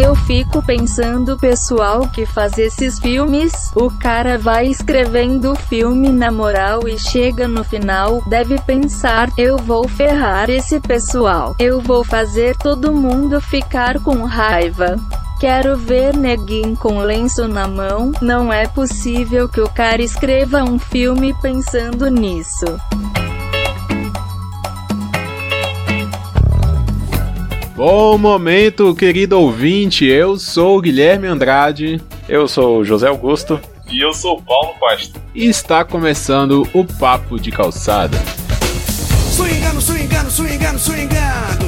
Eu fico pensando, pessoal que faz esses filmes, o cara vai escrevendo o filme na moral e chega no final, deve pensar, eu vou ferrar esse pessoal. Eu vou fazer todo mundo ficar com raiva. Quero ver neguinho com lenço na mão. Não é possível que o cara escreva um filme pensando nisso. Bom momento, querido ouvinte. Eu sou o Guilherme Andrade. Eu sou o José Augusto. E eu sou o Paulo Costa. E está começando o Papo de Calçada. Swingando, swingando, swingando, swingando. Swingando,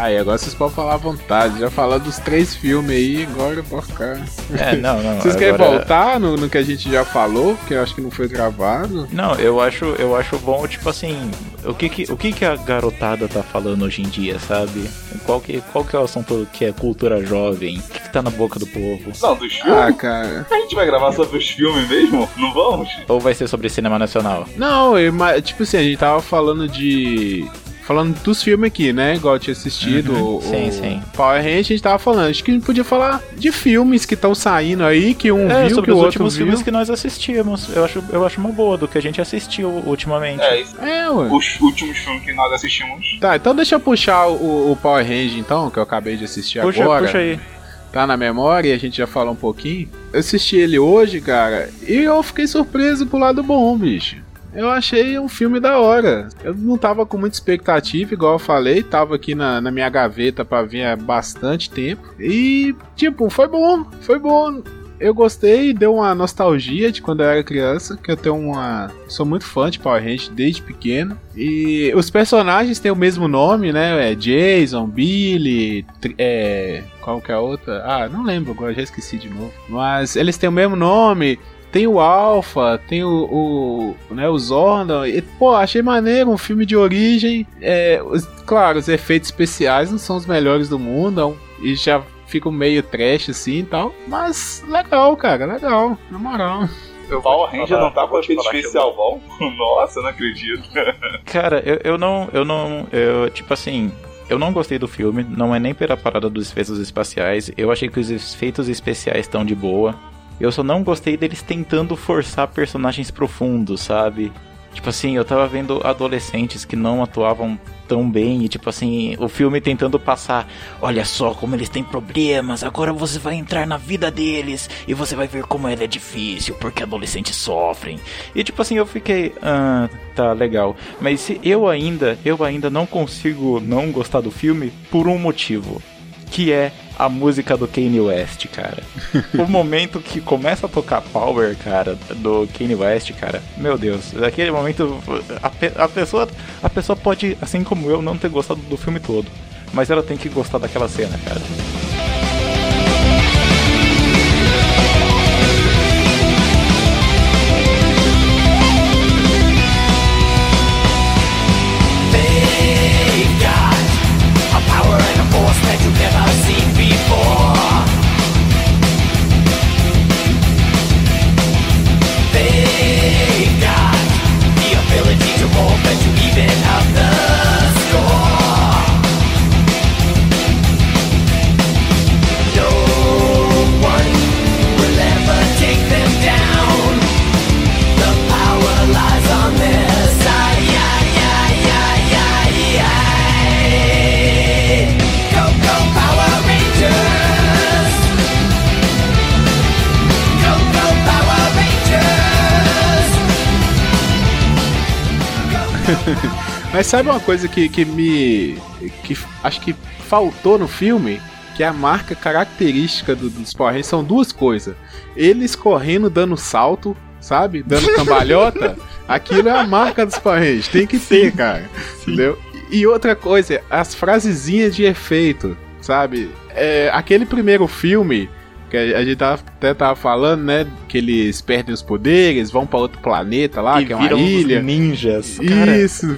Aí, agora vocês podem falar à vontade. Já falaram dos três filmes aí, agora eu vou ficar. É, não, não. Vocês querem agora- voltar no, no que a gente já falou? Que eu acho que não foi gravado. Não, eu acho, eu acho bom, tipo assim, o que que, o que que a garotada tá falando hoje em dia, sabe? Qual que, qual que é o assunto que é cultura jovem? O que, que tá na boca do povo? Não, dos filmes? Ah, cara. A gente vai gravar sobre os filmes mesmo? Não vamos? Ou vai ser sobre cinema nacional? Não, eu, tipo assim, a gente tava falando de. Falando dos filmes aqui, né? Igual eu tinha assistido. Uhum, o, sim, o sim. Power Rangers, a gente tava falando. Acho que a gente podia falar de filmes que estão saindo aí, que um É, viu, sobre que o os outro últimos viu. filmes que nós assistimos. Eu acho, eu acho uma boa do que a gente assistiu ultimamente. É, isso. É, ué. Os últimos filmes que nós assistimos. Tá, então deixa eu puxar o, o Power Ranger, então, que eu acabei de assistir puxa, agora. puxa aí. Tá na memória e a gente já falou um pouquinho. Eu assisti ele hoje, cara, e eu fiquei surpreso pro lado bom, bicho. Eu achei um filme da hora. Eu não tava com muita expectativa, igual eu falei, tava aqui na, na minha gaveta pra vir há bastante tempo. E, tipo, foi bom, foi bom. Eu gostei, deu uma nostalgia de quando eu era criança, que eu tenho uma. Sou muito fã de Power Rangers desde pequeno. E os personagens têm o mesmo nome, né? É Jason, Billy, é. Qual que é a outra? Ah, não lembro agora, já esqueci de novo. Mas eles têm o mesmo nome. Tem o Alpha, tem o, o, né, o Zordon. E, pô, achei maneiro, um filme de origem. É, os- claro, os efeitos especiais não são os melhores do mundo. é um- E já fica meio trash assim e tal. Mas legal, cara, legal. Na moral. O Power Ranger falar- não tá com efeito especial bom? Nossa, eu não acredito. Cara, eu, eu não. Eu não. Eu, tipo assim. Eu não gostei do filme, não é nem pela parada dos efeitos espaciais. Eu achei que os efeitos especiais estão de boa. Eu só não gostei deles tentando forçar personagens profundos, sabe? Tipo assim, eu tava vendo adolescentes que não atuavam tão bem e tipo assim, o filme tentando passar, olha só como eles têm problemas, agora você vai entrar na vida deles e você vai ver como ela é difícil, porque adolescentes sofrem. E tipo assim, eu fiquei, ah, tá legal. Mas se eu ainda, eu ainda não consigo não gostar do filme por um motivo, que é a música do Kanye West, cara. o momento que começa a tocar Power, cara, do Kanye West, cara. Meu Deus, naquele momento a, pe- a pessoa a pessoa pode, assim como eu, não ter gostado do filme todo, mas ela tem que gostar daquela cena, cara. Sabe uma coisa que, que me. que acho que faltou no filme? Que é a marca característica do- dos Power Rangers são duas coisas. Eles correndo, dando salto, sabe? Dando cambalhota. Aquilo é a marca dos Power Rangers. Tem que ter, cara. Entendeu? E outra coisa, as frasezinhas de efeito, sabe? É, aquele primeiro filme Que a, a gente tava, até tava falando, né? Que eles perdem os poderes, vão pra outro planeta lá, e que é uma ilha. ninjas. Cara, Isso,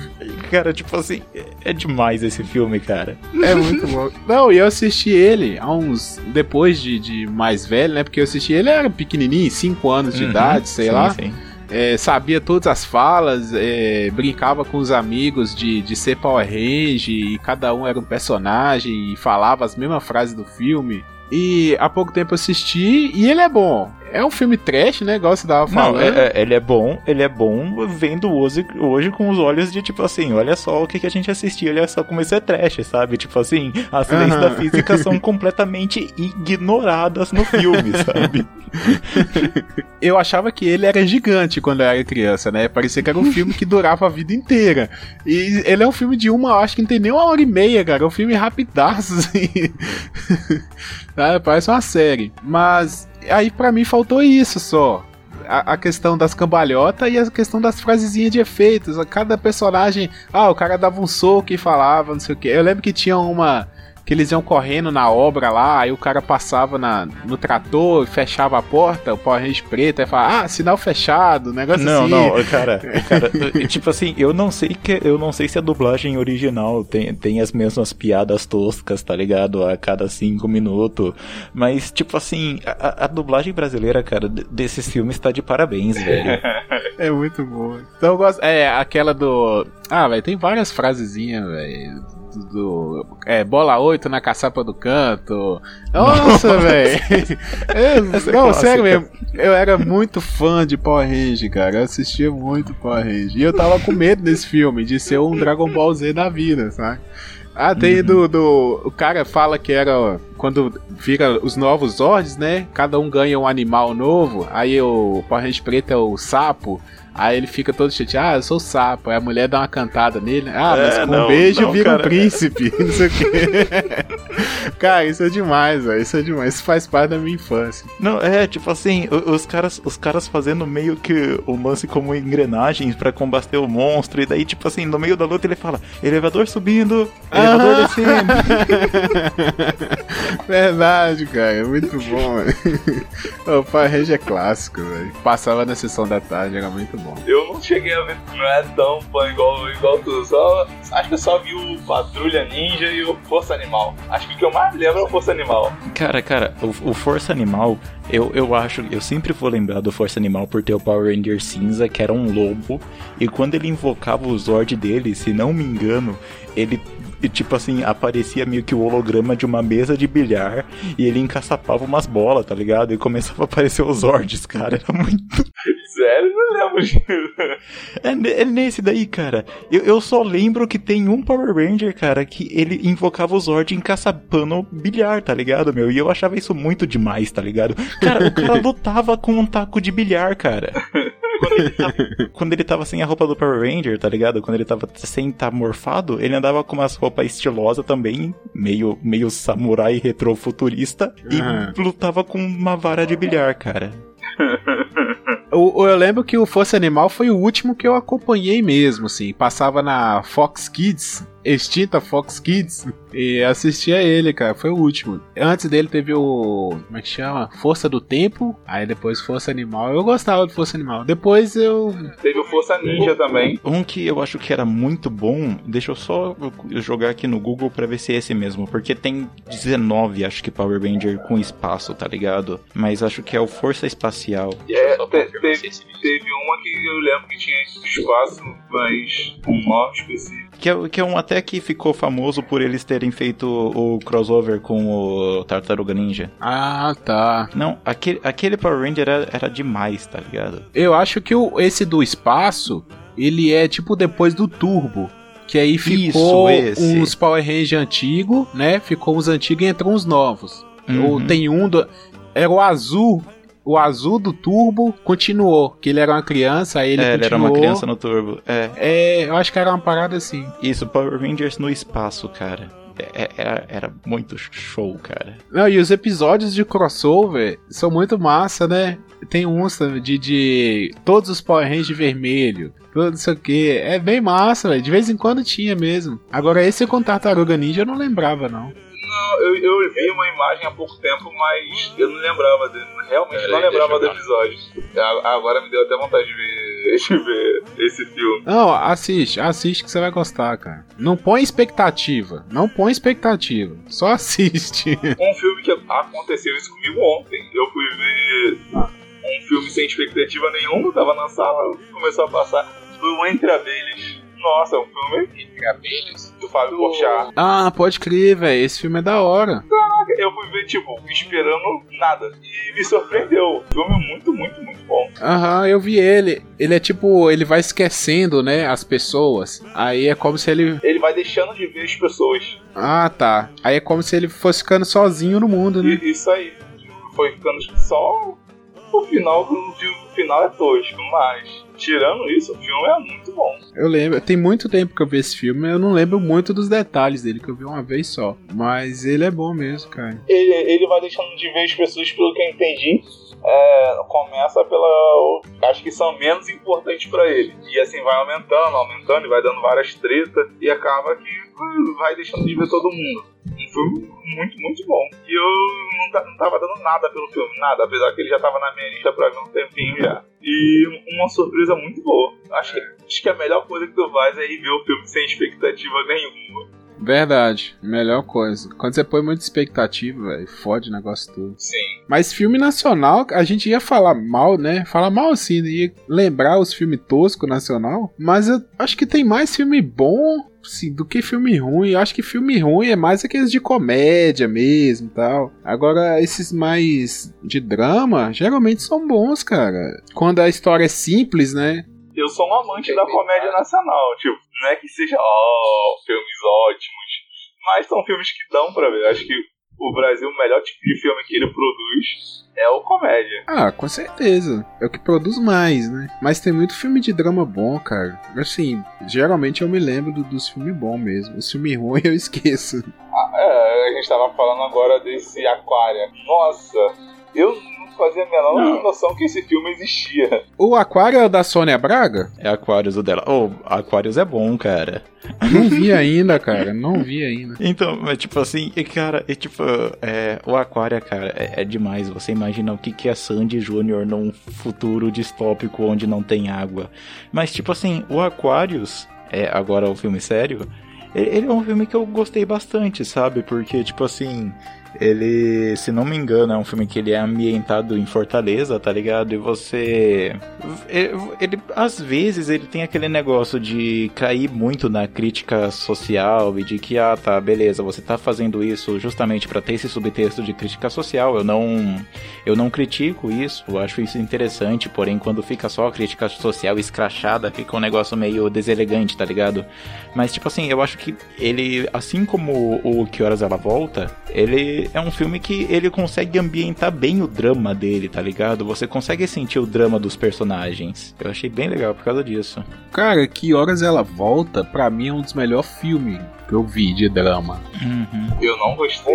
cara, tipo assim, é- demais esse filme, cara. é muito bom. Não, e eu assisti ele há uns. Depois de, de mais velho, né? Porque eu assisti ele, era pequenininho, 5 anos de Uhum, idade, sei sim, lá. sim. É, sabia todas as falas, é, brincava com os amigos de, de ser Power Ranger e cada um era um personagem e falava as mesmas frases do filme. E há pouco tempo assisti e ele é bom. É um filme trash, né? Igual você tava Não, falando. é- é- ele é bom, ele é bom vendo hoje, hoje com os olhos de tipo assim, olha só o que, que a gente assistiu, olha só como isso é trash, sabe? Tipo assim, as leis Aham. da física são completamente ignoradas no filme, sabe? Eu achava que ele era gigante quando eu era criança, né? Parecia que era um filme que durava a vida inteira. E ele é um filme de uma, acho que não tem nem uma hora e meia, cara. É um filme rapidaço, assim. Ah, Parece uma série. Mas aí pra mim faltou isso só. A, a questão das cambalhotas e a questão das frasezinhas de efeitos. Cada personagem. Ah, o cara dava um soco e falava, não sei o que. Eu lembro que tinha uma. Que eles iam correndo na obra lá, aí o cara passava na, no trator, fechava a porta, o Power Ranger preto, aí falava, ah, sinal fechado, negócio Não, assim. não, cara, cara, tipo assim, eu não sei que eu não sei se a dublagem original tem, tem as mesmas piadas toscas, tá ligado? A cada cinco minutos. Mas, tipo assim, a, a dublagem brasileira, cara, desses filmes tá de parabéns, velho. É muito bom. Então eu gosto. É, aquela do. Ah, velho, tem várias frasezinhas, velho. Do, do- É, bola 8 na caçapa do canto. Nossa, velho. É Não, clássica. sério mesmo. Eu era muito fã de Power Ranger, cara. Eu assistia muito Power Ranger. E eu tava com medo desse filme, de ser um Dragon Ball Z da vida, sabe? Ah, tem do, do. O cara fala que era. Quando vira os novos Zords, né? Cada um ganha um animal novo. Aí o Power Ranger preto é o sapo. Aí ele fica todo chateado, ah, eu sou o sapo. Aí a mulher dá uma cantada nele. Ah, mas É, com não, um beijo não, vira cara. um príncipe. Não sei o quê. cara, isso é demais, velho. Isso é demais. Isso faz parte da minha infância. Não, é, tipo assim, os caras, os caras fazendo meio que o lance como engrenagens pra combater o monstro, e daí, tipo assim, no meio da luta ele fala, elevador subindo, elevador Ah. descendo. Verdade, cara. É muito bom, velho. O Power Ranger é clássico, velho. Passava na sessão da tarde, era muito bom. Eu não cheguei a ver, não é tão fã igual, igual tu. Só, acho que eu só vi o Patrulha Ninja e o Força Animal. Acho que o que eu mais lembro é o Força Animal. Cara, cara, o, o Força Animal, eu, eu acho, eu sempre vou lembrar do Força Animal por ter o Power Ranger cinza, que era um lobo, e quando ele invocava o Zord dele, se não me engano, ele e, tipo assim, aparecia meio que o holograma de uma mesa de bilhar e ele encaçapava umas bolas, tá ligado? E começava a aparecer os Zords, cara. Era muito. Sério, não lembro disso. É, é nesse daí, cara. Eu, eu só lembro que tem um Power Ranger, cara, que ele invocava o Zord encaçapando bilhar, tá ligado, meu? E eu achava isso muito demais, tá ligado? Cara, o cara lutava com um taco de bilhar, cara. Quando ele, tava, quando ele tava sem a roupa do Power Ranger, tá ligado? Quando ele tava sem estar morfado, ele andava com umas roupas estilosas também, meio, meio samurai retrofuturista, Aham. e lutava com uma vara de bilhar, cara. O- eu lembro que o Força Animal foi o último que eu acompanhei mesmo, assim. Passava na Fox Kids, extinta Fox Kids, e assistia ele, cara. Foi o último. Antes dele teve o. Como é que chama? Força do Tempo. Aí depois Força Animal. Eu gostava de Força Animal. Depois eu. Teve o Força Ninja também. Um que eu acho que era muito bom, deixa eu só jogar aqui no Google pra ver se é esse mesmo, porque tem 19, acho que Power Ranger com espaço, tá ligado? Mas acho que é o Força Espacial. É, te- teve, teve uma que eu lembro que tinha espaço, mas um nome específico. Que é, que é um até que ficou famoso por eles terem feito o crossover com o Tartaruga Ninja. Ah, tá. Não, aquele, aquele Power Ranger era, era demais, tá ligado? Eu acho que o, esse do espaço, ele é tipo depois do Turbo. Que aí ficou esse. uns Power Ranger antigo, né? Ficou uns antigos e entrou uns novos. Uhum. Ou tem um do. Era o azul. O azul do Turbo continuou. Que ele era uma criança, aí ele é, ele era continuou. uma criança no turbo. É, É, eu acho que era uma parada assim. isso, Power Rangers no espaço, cara. É- é- Era, era muito show, cara. Não, e os episódios de crossover são muito massa, né? Tem uns de, de todos os Power Rangers vermelho, tudo isso aqui. É bem massa, velho. De vez em quando tinha mesmo. Agora, esse com Tartaruga Ninja eu não lembrava, não. Não, eu, eu vi uma imagem há pouco tempo, mas eu não lembrava dele. Realmente Peraí, não lembrava do episódio. Agora me deu até vontade de ver, de ver esse filme. Não, assiste, assiste que você vai gostar, cara. Não põe expectativa, não põe expectativa, só assiste. Um filme que aconteceu isso comigo ontem. Eu fui ver um filme sem expectativa nenhuma, tava na sala, começou a passar. Foi o Entre Abelhas. Nossa, é um filme Entre Abelhas, do Fábio Porchat. ah, pode crer, velho, esse filme é da hora. Eu fui ver, tipo, esperando nada. E me surpreendeu. Filme muito, muito, muito bom. Aham, eu vi ele. Ele é tipo, ele vai esquecendo, né, as pessoas. Aí é como se ele. Ele vai deixando de ver as pessoas. Ah, tá. Aí é como se ele fosse ficando sozinho no mundo, né? E isso aí. Foi ficando só o final, filme- o final é tosco, mas tirando isso, o filme é muito bom. Eu lembro, tem muito tempo que eu vi esse filme, eu não lembro muito dos detalhes dele, que eu vi uma vez só. Mas ele é bom mesmo, cara. Ele, ele vai deixando de ver as pessoas, pelo que eu entendi. é, começa pela. Acho que são menos importantes pra ele. E assim vai aumentando, aumentando, e vai dando várias tretas. E acaba que vai deixando de ver todo mundo. Um filme muito, muito bom. E eu não, não tava dando nada pelo filme, nada. Apesar que ele já tava na minha lista pra ver um tempinho já. E uma surpresa muito boa. Acho que, acho que a melhor coisa que tu faz é ir ver o filme sem expectativa nenhuma. Verdade, melhor coisa. Quando você põe muita expectativa, velho, fode o negócio todo. Sim. Mas filme nacional, a gente ia falar mal, né? Falar mal assim, ia lembrar os filmes toscos nacional. Mas eu acho que tem mais filme bom assim, do que filme ruim. Eu acho que filme ruim é mais aqueles de comédia mesmo tal. Agora, esses mais de drama, geralmente são bons, cara. Quando a história é simples, né? Eu sou um amante da comédia nacional. Tipo, não é que seja, ó, filmes ótimos. Mas são filmes que dão pra ver. Acho que o Brasil, o melhor tipo de filme que ele produz é o comédia. Ah, com certeza. É o que produz mais, né? Mas tem muito filme de drama bom, cara. Assim, geralmente eu me lembro do- dos filmes bons mesmo. Os filmes ruins eu esqueço. É, a gente tava falando agora desse Aquária. Nossa, eu fazia a menor Não. noção que esse filme existia. O Aquário é o da Sônia Braga? É Aquarius o dela. Oh, Aquarius é bom, cara. Não vi ainda, cara. Não vi ainda. Então, é tipo assim, e cara, e tipo, é, o Aquária, cara, é, é demais. Você imagina o que, que é Sandy Júnior num futuro distópico onde não tem água. Mas, tipo assim, o Aquarius, é agora o filme sério, ele, ele é um filme que eu gostei bastante, sabe? Porque, tipo assim, ele, se não me engano, é um filme que ele é ambientado em Fortaleza, tá ligado? E você. Ele, ele- às vezes, ele tem aquele negócio de cair muito na crítica social e de que, ah, tá, beleza, você tá fazendo isso justamente pra ter esse subtexto de crítica social. Eu não. Eu não critico isso, acho isso interessante, porém, quando fica só a crítica social escrachada, fica um negócio meio deselegante, tá ligado? Mas, tipo assim, eu acho que ele, assim como o Que Horas Ela Volta, ele é um filme que ele consegue ambientar bem o drama dele, tá ligado? Você consegue sentir o drama dos personagens. Eu achei bem legal por causa disso. Cara, Que Horas Ela Volta, pra mim é um dos melhores filmes que eu vi de drama. Uhum. Eu não gostei.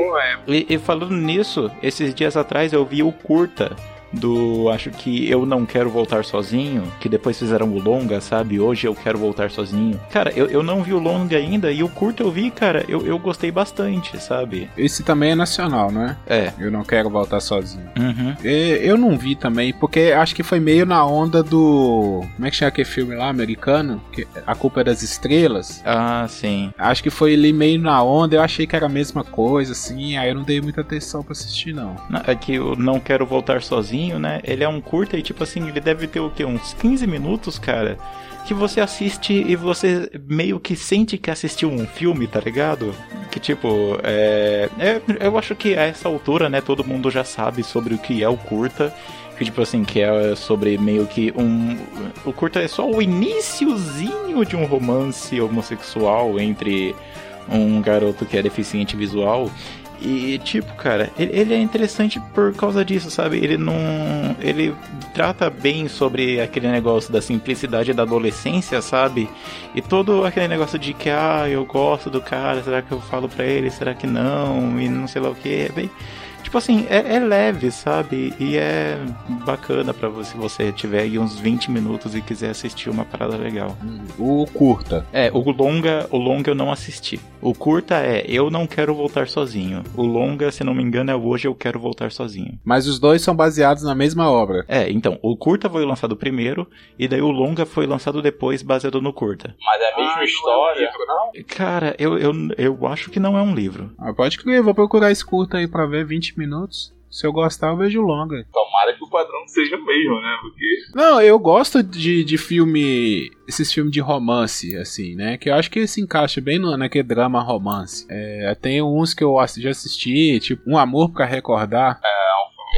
E, e falando nisso, esses dias atrás eu vi o curta do acho que eu não quero voltar sozinho, que depois fizeram o longa, sabe? Hoje eu quero voltar sozinho. Cara, eu, eu não vi o longa ainda e o curta eu vi, cara, eu, eu gostei bastante, sabe? Esse também é nacional, né? É. Eu não quero voltar sozinho. Uhum. É, Eu não vi também, porque acho que foi meio na onda do. Como é que chama aquele filme lá, americano? Que- A Culpa é das Estrelas. Ah, sim. Acho que foi ali meio na onda, eu achei que era a mesma coisa, assim, aí eu não dei muita atenção pra assistir, não. Não, É que eu não quero voltar sozinho, né? Ele é um curta e, tipo assim, ele deve ter o quê? Uns 15 minutos, cara. Que você assiste e você meio que sente que assistiu um filme, tá ligado? Que tipo, é, é- Eu acho que a essa altura, né, todo mundo já sabe sobre o que é o curta. Que tipo assim, que é sobre meio que um. O curta é só o iniciozinho de um romance homossexual entre um garoto que é deficiente visual e, tipo, cara, ele, ele é interessante por causa disso, sabe? Ele não. Ele trata bem sobre aquele negócio da simplicidade da adolescência, sabe? E todo aquele negócio de que, ah, eu gosto do cara, será que eu falo pra ele? Será que não? E não sei lá o que. É bem. Tipo assim, é, é leve, sabe? E é bacana pra você, se você tiver aí uns 20 minutos e quiser assistir uma parada legal. O curta. É, o longa, o longa eu não assisti. O curta é Eu Não Quero Voltar Sozinho. O longa, se não me engano, é Hoje Eu Quero Voltar Sozinho. Mas os dois são baseados na mesma obra. É, então, o curta foi lançado primeiro, e daí o longa foi lançado depois, baseado no curta. Mas é a mesma história. Cara, eu, eu, eu acho que não é um livro. Ah, pode crer, vou procurar esse curta aí pra ver 20 minutos. Se eu gostar, eu vejo longa. Tomara que o padrão seja o mesmo, né? Porque. Não, eu gosto de, de filme. Esses filmes de romance, assim, né? Que eu acho que se encaixa bem no, naquele drama romance. É, tem uns que eu já assisti, tipo Um Amor pra Recordar.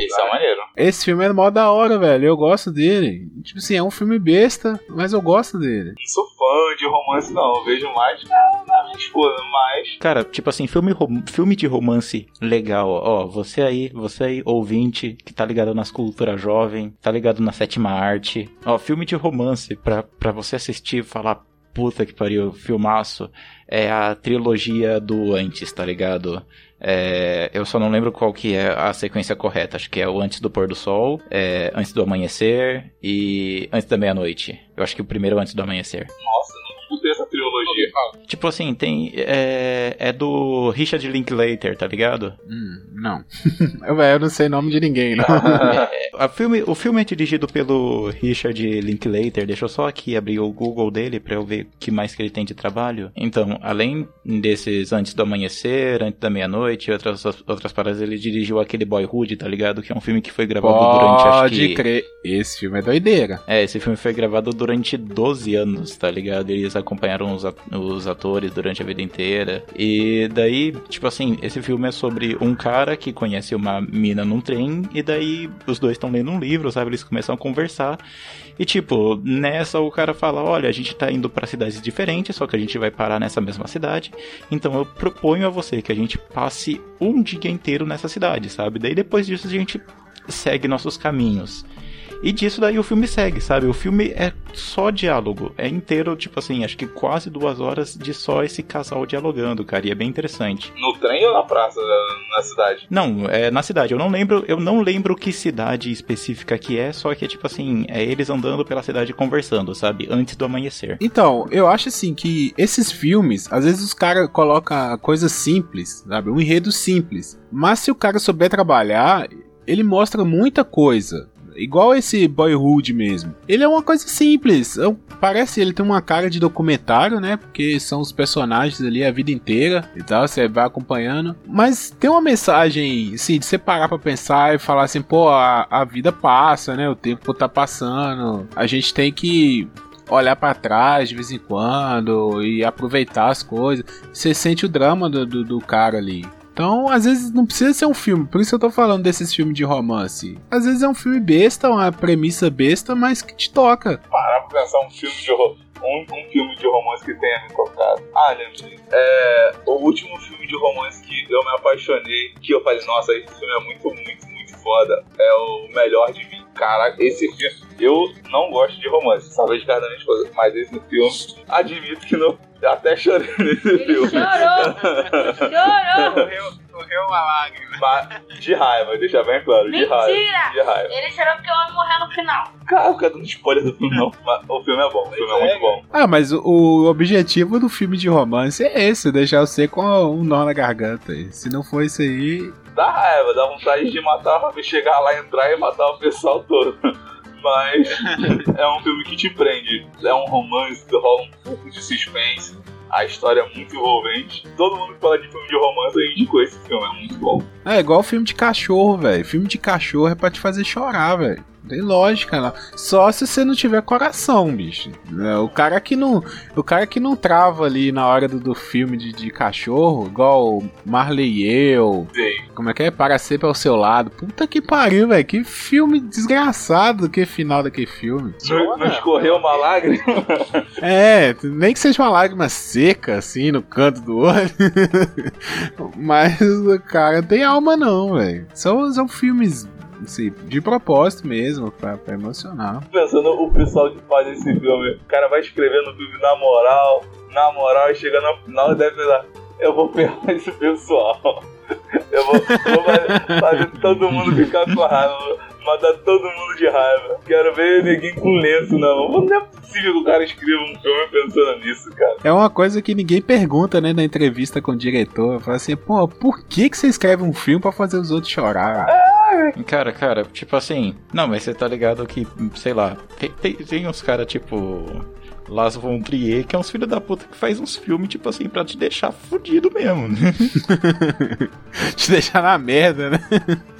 Isso é maneiro. Esse filme é mó da hora, velho. Eu gosto dele. Tipo assim, é um filme besta, mas eu gosto dele. Não sou fã de romance, não. Eu vejo mais na, na minha esposa, mas. Cara, tipo assim, filme, rom- filme de romance legal, ó, você aí, você aí, ouvinte, que tá ligado nas culturas jovem, tá ligado na sétima arte, ó, filme de romance pra, pra você assistir e falar, puta que pariu, filmaço, é a trilogia do Antes, tá ligado? É, eu só não lembro qual que é a sequência correta, acho que é o Antes do Pôr do Sol, é, Antes do Amanhecer e Antes da Meia-Noite. Eu acho que o primeiro é Antes do Amanhecer. Tipo assim, tem. É, é do Richard Linklater, tá ligado? Hum, não. eu, eu não sei nome de ninguém, não. A filme, o filme é dirigido pelo Richard Linklater. Deixa eu só aqui abrir o Google dele pra eu ver o que mais que ele tem de trabalho. Então, além desses Antes do Amanhecer, Antes da Meia-Noite e outras, outras paradas, ele dirigiu aquele Boyhood, tá ligado? Que é um filme que foi gravado durante, acho Pode que... crer. Esse filme é doideira. É, esse filme foi gravado durante 12 anos, tá ligado? Eles acompanharam os, os atores durante a vida inteira. E daí, tipo assim, esse filme é sobre um cara que conhece uma mina num trem, e daí os dois estão lendo um livro, sabe? Eles começam a conversar. E tipo, nessa o cara fala: Olha, a gente tá indo pra cidades diferentes, só que a gente vai parar nessa mesma cidade. Então eu proponho a você que a gente passe um dia inteiro nessa cidade, sabe? Daí depois disso a gente segue nossos caminhos. E disso daí o filme segue, sabe? O filme é só diálogo. É inteiro, tipo assim, acho que quase duas horas de só esse casal dialogando, cara. E é bem interessante. No trem ou na praça, na cidade? Não, é na cidade. Eu não lembro, eu não lembro que cidade específica que é, só que é tipo assim, é eles andando pela cidade conversando, sabe? Antes do amanhecer. Então, eu acho assim que esses filmes, às vezes os caras colocam coisas simples, sabe? Um enredo simples. Mas se o cara souber trabalhar, ele mostra muita coisa. Igual esse Boyhood mesmo. Ele é uma coisa simples. Um- Parece ele tem uma cara de documentário, né? Porque são os personagens ali a vida inteira e tal. Você vai acompanhando. Mas tem uma mensagem, assim, de você parar pra pensar e falar assim: pô, a, a vida passa, né? O tempo tá passando. A gente tem que olhar pra trás de vez em quando e aproveitar as coisas. Você sente o drama do, do, do cara ali. Então, às vezes não precisa ser um filme, por isso eu tô falando desses filmes de romance. Às vezes é um filme besta, uma premissa besta, mas que te toca. Parar pra pensar um filme de um, um filme de romance que tenha me tocado. Ah, lembrei. É, o último filme de romance que eu me apaixonei, que eu falei, nossa, esse filme é muito, muito foda. É o melhor de mim. Caraca, esse filme. Eu não gosto de romance, sabe de cada minha esposa. Mas esse filme, admito que não. eu Até chorei nesse Ele filme. chorou! Chorou! Correu, correu uma lágrima. Mas de raiva, deixa bem claro, de raiva. Mentira! De raiva. Ele chorou porque o homem morreu no final. Cara, fica dando spoiler do filme, não. Mas o filme é bom, o filme é muito bom. Ah, mas o, o objetivo do filme de romance é esse, deixar você com um nó na garganta. Se não for isso aí, Dá raiva, dá vontade de matar, chegar lá, entrar e matar o pessoal todo. Mas é um filme que te prende. É um romance, rola um pouco de suspense. A história é muito envolvente. Todo mundo que fala de filme de romance, conhece esse filme, é muito bom. é igual filme de cachorro, velho. Filme de cachorro é pra te fazer chorar, velho. Tem lógica lá. Só se você não tiver coração, bicho. É, O cara que não, o cara que não trava ali na hora do, do filme de, de cachorro, igual Marley e eu, Sei. como é que é? Para sempre ao seu lado. Puta que pariu, velho. Que filme desgraçado que final daquele filme. Não, não escorreu uma lágrima? É, nem que seja uma lágrima seca, assim, no canto do olho. Mas o cara tem alma não, velho. São, são filmes, assim, de propósito mesmo, pra, pra emocionar. Pensando o pessoal que faz esse filme. O cara vai escrevendo o filme na moral, na moral, e chega no final e deve pensar, eu vou ferrar esse pessoal. Eu vou, vou fazer, fazer todo mundo ficar com raiva. Mandar todo mundo de raiva. Quero ver ninguém com lenço, não. Não é possível que o cara escreva um filme pensando nisso, cara. É uma coisa que ninguém pergunta, né, na entrevista com o diretor. Fala assim, pô, por que, que você escreve um filme pra fazer os outros chorar? Cara, cara, tipo assim. Não, mas você tá ligado que, sei lá, tem, tem, tem uns caras tipo. Las Von Trier, que é uns filhos da puta que faz uns filmes, tipo assim, pra te deixar fudido mesmo, né? Te deixar na merda, né?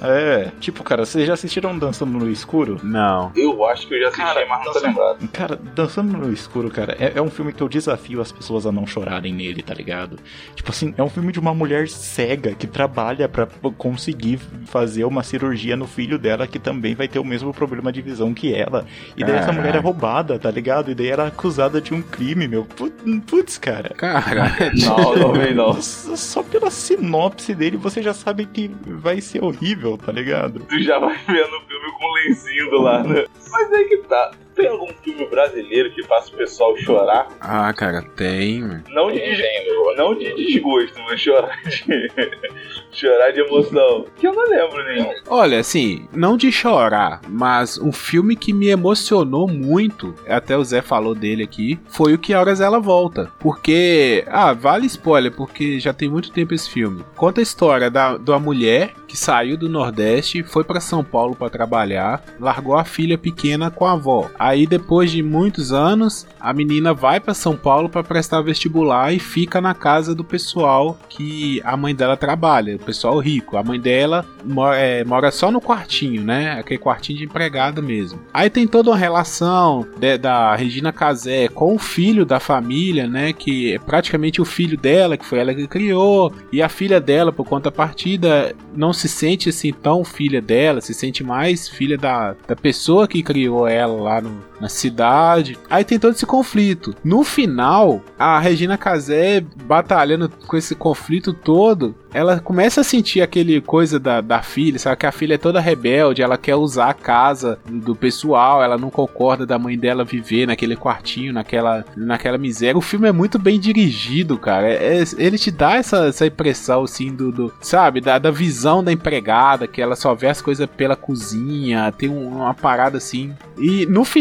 É, tipo, cara, vocês já assistiram Dançando no Escuro? Não. Eu acho que eu já assisti, Cara, mas não tô lembrado. Cara, Dançando no Escuro, cara, é, é um filme que eu desafio as pessoas a não chorarem nele, tá ligado? Tipo assim, é um filme de uma mulher cega que trabalha pra conseguir fazer uma cirurgia no filho dela que também vai ter o mesmo problema de visão que ela. E daí essa mulher é roubada, tá ligado? E daí ela é acusada de um crime, meu. Put- Putz, cara. Cara, Não, não vem não. Só só pela sinopse dele você já sabe que vai ser horrível, tá ligado? Tu já vai vendo o filme com o lencinho do lado. Mas aí que tá. Tem algum filme brasileiro que faça o pessoal chorar? ah, cara, tem. Não de, des- não de desgosto, mas chorar de. chorar de emoção. Que eu não lembro nenhum. Olha, assim, não de chorar, mas um filme que me emocionou muito, até o Zé falou dele aqui, foi o Que Horas Ela Volta. Porque, ah, vale spoiler, porque já tem muito tempo esse filme. Conta a história da, de uma mulher que saiu do Nordeste, foi pra São Paulo pra trabalhar, largou a filha pequena com a avó. Aí, depois de muitos anos, a menina vai pra São Paulo pra prestar vestibular e fica na casa do pessoal que a mãe dela trabalha, o pessoal rico. A mãe dela mora, é, mora só no quartinho, né? Aquele quartinho de empregada mesmo. Aí tem toda uma relação de- da Regina Casé com o filho da família, né? Que é praticamente o filho dela, que foi ela que criou. E a filha dela, por conta partida, não se sente assim tão filha dela, se sente mais filha da, da pessoa que criou ela lá no- na cidade. Aí tem todo esse conflito. No final, a Regina Casé batalhando com esse conflito todo, ela começa a sentir aquele coisa da, da filha, sabe? Que a filha é toda rebelde, ela quer usar a casa do pessoal, ela não concorda da mãe dela viver naquele quartinho, naquela, naquela miséria. O filme é muito bem dirigido, cara. É- é- ele te dá essa, essa impressão, assim, do, do- sabe? Da, da visão da empregada, que ela só vê as coisas pela cozinha, tem um- uma parada assim. E no final,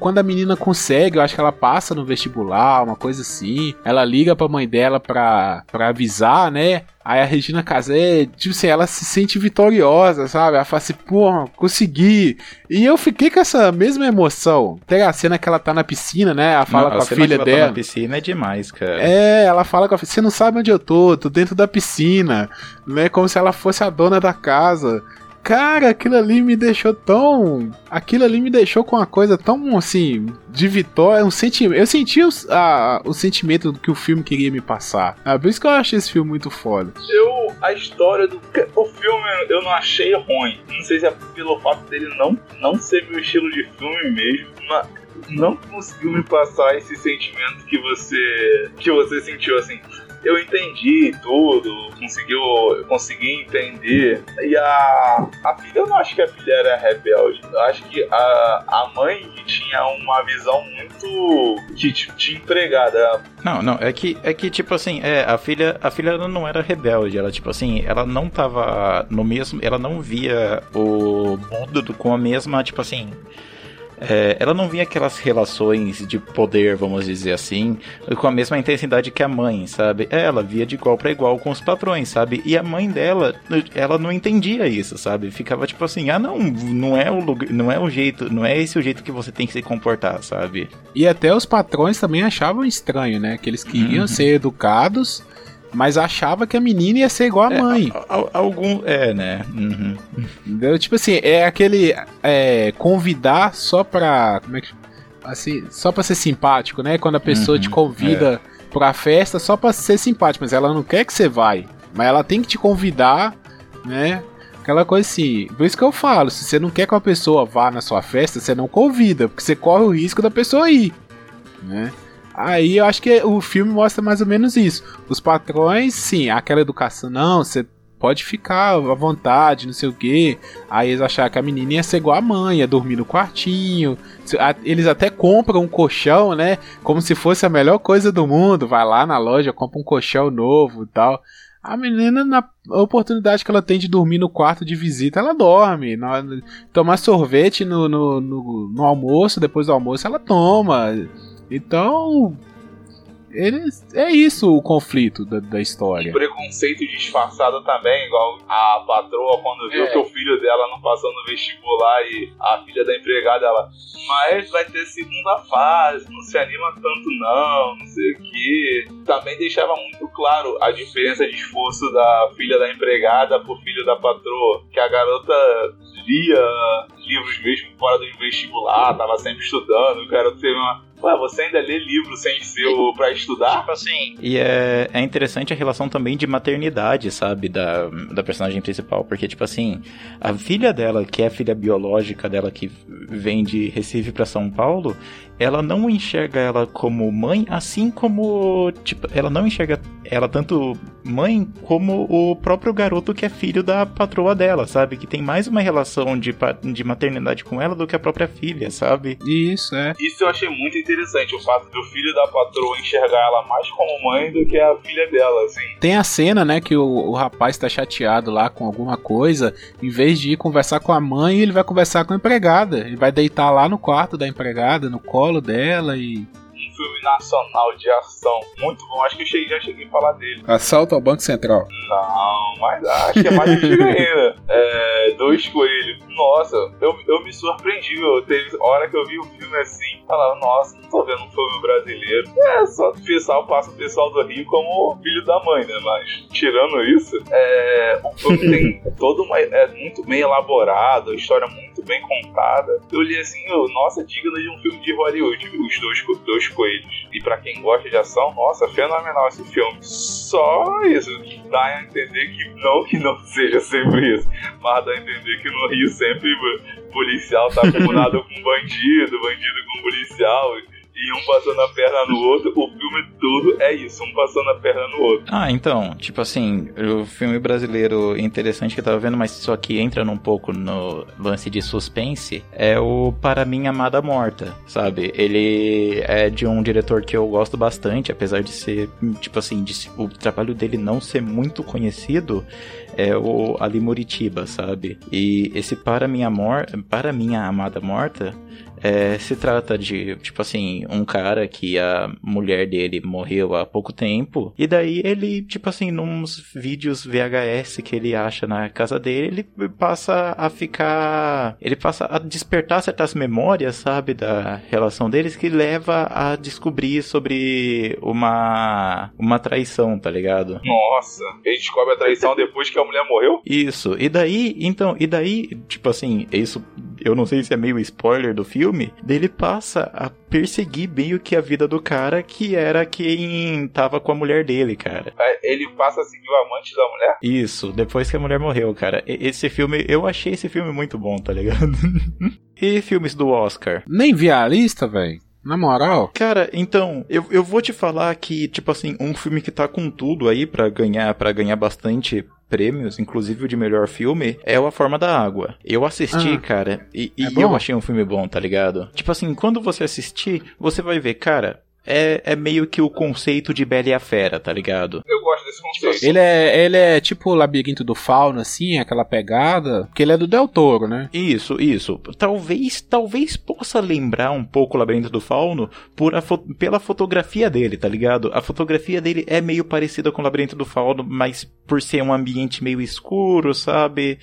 quando a menina consegue, eu acho que ela passa no vestibular, uma coisa assim, ela liga pra mãe dela pra, pra avisar, né? Aí a Regina Casé, tipo assim, ela se sente vitoriosa, sabe? Ela fala assim, pô, consegui. E eu fiquei com essa mesma emoção. Tem a cena que ela tá na piscina, né? Ela fala Não, com a que filha ela tá dela. na piscina é demais, cara. É, ela fala com a filha, você não sabe onde eu tô, tô dentro da piscina, né? Como se ela fosse a dona da casa. Cara, aquilo ali me deixou tão. Aquilo ali me deixou com uma coisa tão assim. De vitória, um sentimento. Eu senti a- o sentimento que o filme queria me passar. Ah, por isso que eu achei esse filme muito foda. Eu, a história do. O filme eu não achei ruim. Não sei se é pelo fato dele não, não ser meu estilo de filme mesmo, mas não conseguiu me passar esse sentimento que você. que você sentiu assim. Eu entendi tudo, conseguiu, eu consegui entender. E a, a filha, eu não acho que a filha era rebelde. Eu acho que a, a mãe tinha uma visão muito de, de empregada. Não, não, é que, é que tipo assim, é, a filha, a filha não era rebelde, ela tipo assim, ela não tava no mesmo, ela não via o mundo com a mesma, tipo assim, é, ela não via aquelas relações de poder, vamos dizer assim, com a mesma intensidade que a mãe, sabe? É, Ela via de igual para igual com os patrões, sabe? E a mãe dela, ela não entendia isso, sabe? Ficava tipo assim, ah não, não é o lugar, não é o jeito, não é esse o jeito que você tem que se comportar, sabe? E até os patrões também achavam estranho, né? Que eles queriam Uhum. ser educados, mas achava que a menina ia ser igual a É, mãe. a- algum, é, né? Uhum. Entendeu? Tipo assim, é aquele é, convidar só pra. Como é que. Assim, só pra ser simpático, né? Quando a pessoa Uhum, te convida pra festa só pra ser simpático, mas ela não quer que você vai. Mas ela tem que te convidar, né? Aquela coisa assim. Por isso que eu falo, se você não quer que uma pessoa vá na sua festa, você não convida, porque você corre o risco da pessoa ir, né? Aí eu acho que o filme mostra mais ou menos isso. Os patrões, sim, aquela educação, não, você pode ficar à vontade, não sei o quê. Aí eles acharam que a menina ia ser igual a mãe, ia dormir no quartinho. Eles até compram um colchão, né? Como se fosse a melhor coisa do mundo. Vai lá na loja, compra um colchão novo e tal. A menina, na oportunidade que ela tem de dormir no quarto de visita, ela dorme. Tomar sorvete no, no, no, no almoço, depois do almoço, ela toma. Então. Eles, é isso o conflito da, da E história. preconceito disfarçado também, igual a patroa quando viu É. que o filho dela não passou no vestibular e a filha da empregada, ela, mas vai ter segunda fase, não se anima tanto não, não sei o que. Também deixava muito claro a diferença de esforço da filha da empregada pro filho da patroa, que a garota lia livros mesmo fora do vestibular, tava sempre estudando, o garoto teve uma... Ué, você ainda lê livro sem ser o pra estudar? Tipo assim, E é, é interessante a relação também de maternidade, sabe, da, da personagem principal, porque, tipo assim, a filha dela, que é a filha biológica dela, que vem de Recife pra São Paulo, ela não enxerga ela como mãe, assim como, tipo, ela não enxerga ela tanto mãe como o próprio garoto que é filho da patroa dela, sabe, que tem mais uma relação de, de maternidade com ela do que a própria filha, sabe? Isso, é. Isso eu achei muito interessante, o fato do filho da patroa enxergar ela mais como mãe do que a filha dela, assim. Tem a cena, né, que o, o rapaz tá chateado lá com alguma coisa, em vez de ir conversar com a mãe, ele vai conversar com a empregada. Ele vai deitar lá no quarto da empregada, no colo dela e. Um filme nacional de ação muito bom, acho que eu cheguei, já cheguei a falar dele. Assalto ao Banco Central. Não, mas acho que é mais antigo ainda. É, Dois Coelhos. Nossa, eu, eu me surpreendi. Eu teve hora que eu vi o filme assim, falava, nossa, não tô vendo um filme brasileiro. É, só o pessoal passa o pessoal do Rio como filho da mãe, né? Mas tirando isso, é, o filme tem todo uma. É muito bem elaborado, a história muito bem contada. Eu li assim, eu, nossa, digno de um filme de Hollywood, os dois, dois coelhos. E pra quem gosta de ação, nossa, fenomenal esse filme. Só isso, dá a entender que não que não seja sempre isso, mas dá a entender que no Rio sempre policial tá comunado com bandido, bandido com policial. E um passando a perna no outro, o filme todo é isso, um passando a perna no outro. Ah, então, tipo assim, o filme brasileiro interessante que eu tava vendo, mas só que entra um pouco no lance de suspense, é o Para Minha Amada Morta, sabe? Ele é de um diretor que eu gosto bastante, apesar de ser, tipo assim, de o trabalho dele não ser muito conhecido, é o Ali Muritiba, sabe? E esse Para Minha, Mor Para Minha Amada Morta é, se trata de, tipo assim, um cara que a mulher dele morreu há pouco tempo. E daí ele, tipo assim, nos vídeos VHS que ele acha na casa dele, ele passa a ficar. Ele passa a despertar certas memórias, sabe, da relação deles, que leva a descobrir sobre uma. uma traição, tá ligado? Nossa, ele descobre a traição depois que a mulher morreu? Isso, e daí, então, e daí, tipo assim, isso, eu não sei se é meio spoiler do filme, dele passa a perseguir meio que a vida do cara que era quem tava com a mulher dele, cara. É, Ele passa a seguir o amante da mulher? Isso, depois que a mulher morreu, cara. Esse filme, eu achei esse filme muito bom, tá ligado? e filmes do Oscar? Nem vi a lista, velho. Na moral. Cara, então, eu, eu vou te falar que, tipo assim, um filme que tá com tudo aí pra ganhar, para ganhar bastante prêmios, inclusive o de melhor filme, é o A Forma da Água. Eu assisti, Ah. cara, e, e É bom? eu achei um filme bom, tá ligado? Tipo assim, quando você assistir, você vai ver, cara, é, é meio que o conceito de Bela e a Fera, tá ligado? Eu gosto desse conceito. Ele é, ele é tipo o labirinto do fauno, assim, aquela pegada. Porque ele é do Del Toro, né? Isso, isso. Talvez, talvez possa lembrar um pouco o Labirinto do Fauno por a fo- pela fotografia dele, tá ligado? A fotografia dele é meio parecida com o Labirinto do Fauno, mas por ser um ambiente meio escuro, sabe?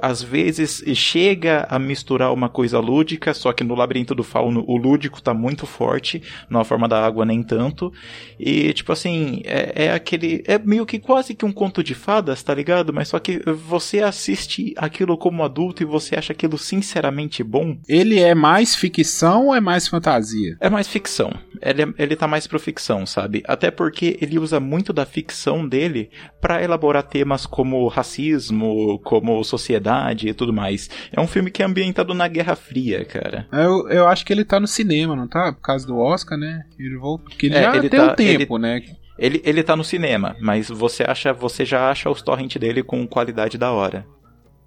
Às vezes chega a misturar uma coisa lúdica, só que no Labirinto do Fauno o lúdico tá muito forte, na forma da água nem tanto. E, tipo assim, é, é aquele. É meio que quase que um conto de fadas, tá ligado? Mas só que você assiste aquilo como adulto e você acha aquilo sinceramente bom. Ele é mais ficção ou é mais fantasia? É mais ficção. Ele, é- ele tá mais pro ficção, sabe? Até porque ele usa muito da ficção dele pra elaborar temas como racismo, como sociedade e tudo mais. É um filme que é ambientado na Guerra Fria, cara. Eu, eu acho que ele tá no cinema, não tá? Por causa do Oscar, né? Ele voltou. Porque ele É, já ele tem tá- um tempo, né? Ele, ele tá no cinema, mas você acha, você já acha os torrent dele com qualidade da hora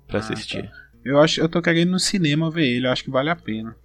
pra assistir. Eu acho, eu tô querendo ir no cinema ver ele, eu acho que vale a pena.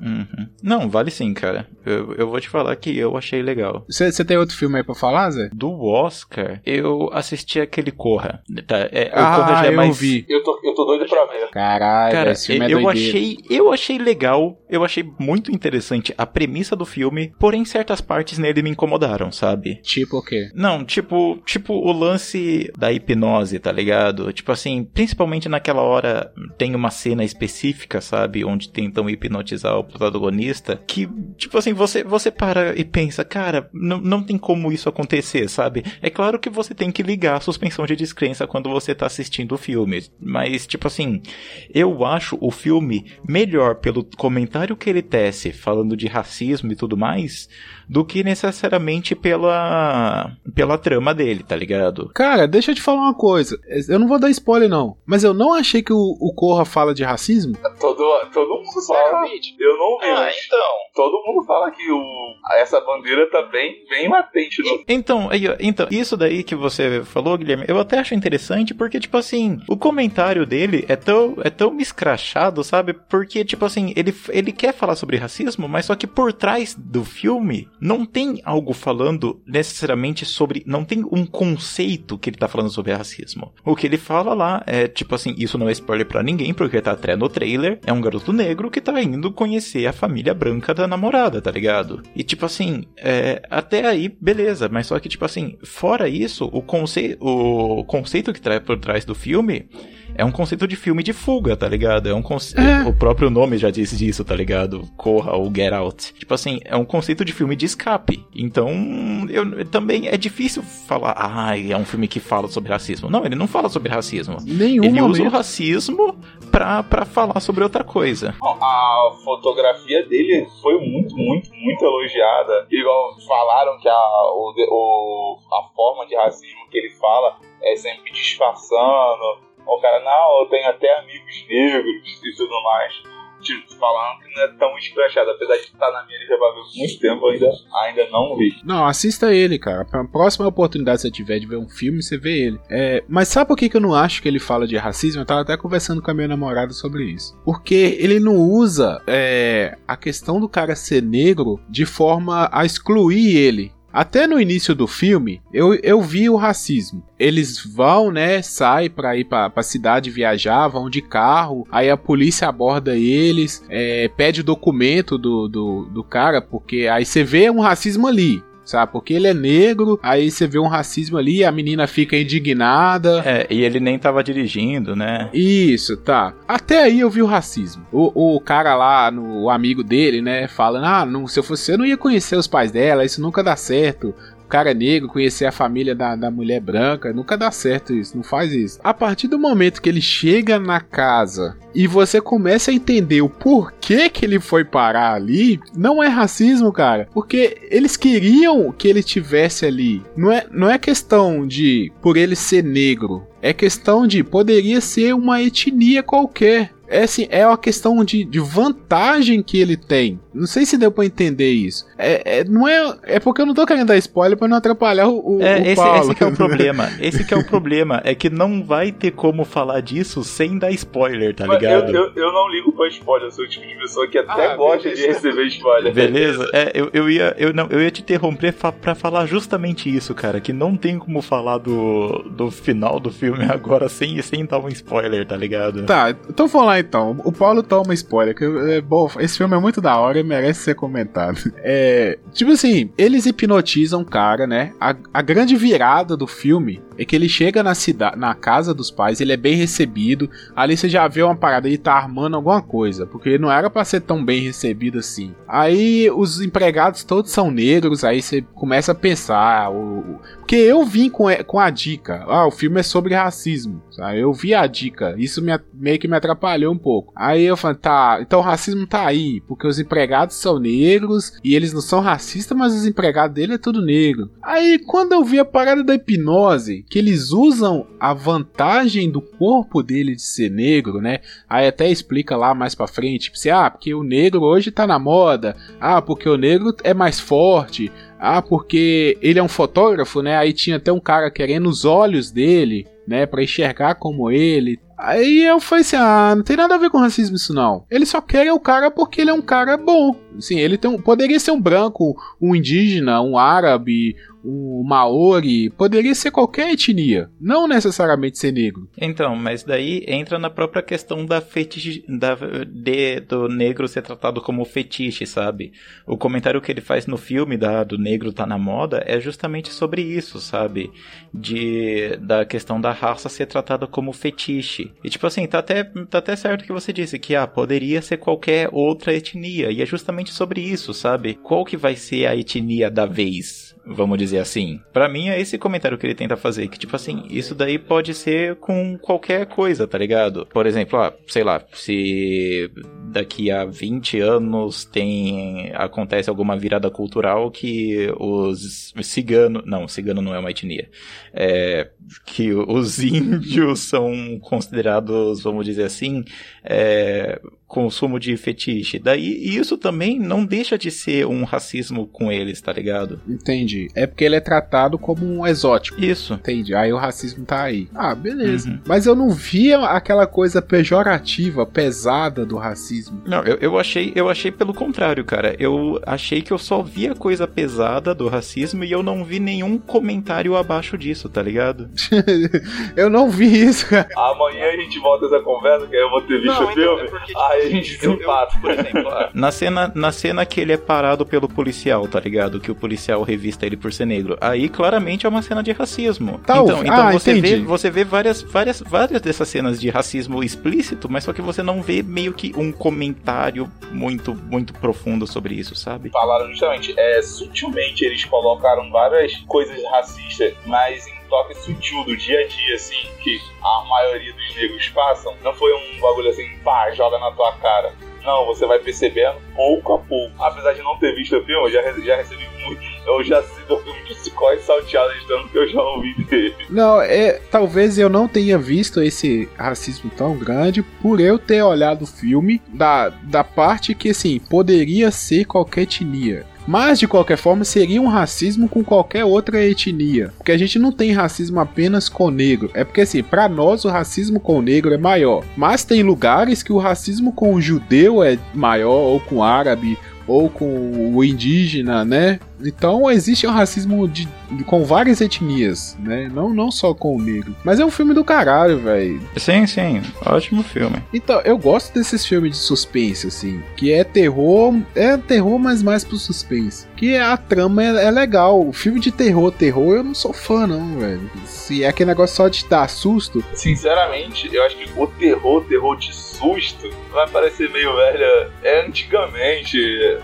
Uhum. Não, vale sim, cara. Eu, eu vou te falar que eu achei legal. Você tem outro filme aí pra falar, Zé? Do Oscar, eu assisti aquele Corra. Tá, é, o Ah, Corra já é eu mais. vi. Eu tô, eu tô doido pra ver. Caralho, Cara, esse filme é eu achei, eu achei legal, eu achei muito interessante a premissa do filme, porém certas partes nele me incomodaram, sabe? Tipo o quê? Não, tipo, tipo o lance da hipnose, tá ligado? Tipo assim, principalmente naquela hora tem uma cena específica, sabe, onde tentam hipnotizar o protagonista, que tipo assim, você você para e pensa, cara, não, não tem como isso acontecer, sabe? É claro que você tem que ligar a suspensão de descrença quando você tá assistindo o filme, mas tipo assim, eu acho o filme melhor pelo comentário que ele tece falando de racismo e tudo mais, do que necessariamente pela pela trama dele, tá ligado? Cara, deixa eu te falar uma coisa. Eu não vou dar spoiler, não. Mas eu não achei que o, o Corra fala de racismo. Todo, todo mundo fala. Eu não Ah, mas todo mundo fala que o, essa bandeira tá bem, bem latente no. Então, aí, ó, então, isso daí que você falou, Guilherme, eu até acho interessante porque, tipo assim, o comentário dele é tão, é tão escrachado, sabe? Porque, tipo assim, ele, ele quer falar sobre racismo, mas só que por trás do filme não tem algo falando necessariamente sobre. Não tem um conceito que ele tá falando sobre racismo. O que ele fala lá é, tipo assim, isso não é spoiler pra ninguém, porque tá até no trailer. É um garoto negro que tá indo conhecer a família branca da namorada, tá ligado? E tipo assim, é, até aí, beleza, mas só que, tipo assim, fora isso, o, conce o conceito que traz por trás do filme é um conceito de filme de fuga, tá ligado? É um conce... É. O próprio nome já diz disso, tá ligado? Corra ou Get Out. Tipo assim, é um conceito de filme de escape. Então, eu, também é difícil falar, ai, é um filme que fala sobre racismo. Não, ele não fala sobre racismo. Nenhum Ele usa o momento. racismo pra, pra falar sobre outra coisa. A fotografia dele foi muito, muito, muito elogiada. Igual falaram que a, o, o- a forma de racismo que ele fala é sempre disfarçando. O cara, não, eu tenho até amigos negros e tudo mais. Tipo, falando que não é tão escrachado. Apesar de estar na minha ver há muito tempo, ainda, ainda não vi. Não, assista ele, cara. Pra próxima oportunidade que você tiver de ver um filme, você vê ele. É, mas sabe por que, que eu não acho que ele fala de racismo? Eu tava até conversando com a minha namorada sobre isso. Porque ele não usa é, a questão do cara ser negro de forma a excluir ele. Até no início do filme, eu, eu vi o racismo. Eles vão, né, saem pra ir pra, pra cidade viajar, vão de carro, aí a polícia aborda eles, é, pede o documento do, do, do cara, porque aí você vê um racismo ali, sabe? Porque ele é negro, aí você vê um racismo ali, a menina fica indignada. É, e ele nem tava dirigindo, né? Isso, tá. Até aí eu vi o racismo. O, o cara lá, no, o amigo dele, né, falando: Ah, não, se eu fosse você, eu não ia conhecer os pais dela, isso nunca dá certo. Cara negro, conhecer a família da, da mulher branca, nunca dá certo isso, não faz isso. A partir do momento que ele chega na casa e você começa a entender o porquê que ele foi parar ali, não é racismo, cara. Porque eles queriam que ele tivesse ali. Não é, não é questão de por ele ser negro. É questão de poderia ser uma etnia qualquer. É assim, é uma questão de, de vantagem que ele tem. Não sei se deu pra entender isso. É, é- não é, é porque eu não tô querendo dar spoiler pra não atrapalhar o, o, É, o esse, Paulo. esse que é o problema. Esse que é o problema. É que não vai ter como falar disso sem dar spoiler, tá Mas eu, ligado? eu, eu não ligo pra spoiler, eu sou o tipo de pessoa que até Ah, gosta de beleza. receber spoiler. Beleza? É, eu, eu ia. Eu, não, eu ia te interromper fa pra falar justamente isso, cara. Que não tem como falar do, do final do filme agora sem, sem dar um spoiler, tá ligado? Tá, então vamos lá então. O Paulo toma spoiler. Que, é, bom, esse filme é muito da hora e merece ser comentado. É, tipo assim, eles hipnotizam o cara, né? A, a grande virada do filme é que ele chega na cidade, na casa dos pais, ele é bem recebido. Ali você já vê uma parada, ele tá armando alguma coisa, porque não era pra ser tão bem recebido assim. Aí os empregados todos são negros, aí você começa a pensar, ah, o, porque eu vim com, com a dica, ah, o filme é sobre racismo, sabe? Eu vi a dica, isso me, meio que me atrapalhou um pouco. Aí eu falei, tá, então o racismo tá aí, porque os empregados são negros e eles não são racistas, mas os empregados dele é tudo negro. Aí quando eu vi a parada da hipnose, que eles usam a vantagem do corpo dele de ser negro, né? Aí até explica lá mais pra frente, tipo assim, ah, porque o negro hoje tá na moda, ah, porque o negro é mais forte, ah, porque ele é um fotógrafo, né? Aí tinha até um cara querendo os olhos dele, né, Pra enxergar como ele. Aí eu falei assim: ah, não tem nada a ver com racismo isso não. Ele só quer o cara porque ele é um cara bom. Assim, ele tem um, poderia ser um branco, um indígena, um árabe, um maori, poderia ser qualquer etnia, não necessariamente ser negro. Então, mas daí entra na própria questão da fetiche, da, de, do negro ser tratado como fetiche, sabe? O comentário que ele faz no filme da, do negro tá na moda é justamente sobre isso, sabe? De, da questão da raça ser tratada como fetiche. E tipo assim, tá até, tá até certo que você disse que, ah, poderia ser qualquer outra etnia, e é justamente sobre isso, sabe? Qual que vai ser a etnia da vez? Vamos dizer assim. Pra mim é esse comentário que ele tenta fazer, que tipo assim, isso daí pode ser com qualquer coisa, tá ligado? Por exemplo, ah, sei lá, se daqui a 20 anos tem acontece alguma virada cultural que os ciganos, não, cigano não é uma etnia. É, que os índios são considerados, vamos dizer assim, é, consumo de fetiche. Daí isso também não deixa de ser um racismo com eles, tá ligado? Entendi. É porque ele é tratado como um exótico. Isso. Entendi. Aí o racismo tá aí. Ah, beleza. Uhum. Mas eu não via aquela coisa pejorativa, pesada do racismo. Não, eu, eu achei, eu achei pelo contrário, cara. Eu achei que eu só via coisa pesada do racismo e eu não vi nenhum comentário abaixo disso, tá ligado? eu não vi isso, cara. Amanhã a gente volta essa conversa, que aí eu vou ter visto Não, o então, filme. é porque, aí a gente eu- eu- desempata. por exemplo, na cena, na cena que ele é parado pelo policial, tá ligado? Que o policial revista ele por ser negro. Aí claramente é uma cena de racismo. Tá, então, o- então ah, você vê, você vê várias, várias, várias dessas cenas de racismo explícito, mas só que você não vê meio que um comentário muito, muito profundo sobre isso, sabe? falaram justamente, é, sutilmente eles colocaram várias coisas racistas, mas em toque sutil do dia a dia, assim, que a maioria dos negros passam. Não foi um bagulho assim, pá, joga na tua cara. Não, você vai percebendo pouco a pouco. Apesar de não ter visto o filme, eu já, já recebi muito. Eu já sei do filme de Cicó e Salteado de tanto que eu já ouvi dele. Não, é, talvez eu não tenha visto esse racismo tão grande por eu ter olhado o filme da, da parte que, assim, poderia ser qualquer etnia. Mas, de qualquer forma, seria um racismo com qualquer outra etnia. Porque a gente não tem racismo apenas com o negro. É porque, assim, pra nós o racismo com o negro é maior. Mas tem lugares que o racismo com o judeu é maior, ou com o árabe, ou com o indígena, né? Então existe um racismo de, com várias etnias, né? Não, não só com o negro. Mas é um filme do caralho, velho. Sim, sim. Ótimo filme. Então, eu gosto desses filmes de suspense, assim. Que é terror. É terror, mas mais pro suspense. Que a trama é, é legal. O filme de terror, terror, eu não sou fã, não, velho. Se é aquele negócio só de dar susto. Sinceramente, eu acho que o terror, terror de susto, vai parecer meio velha. É antigamente,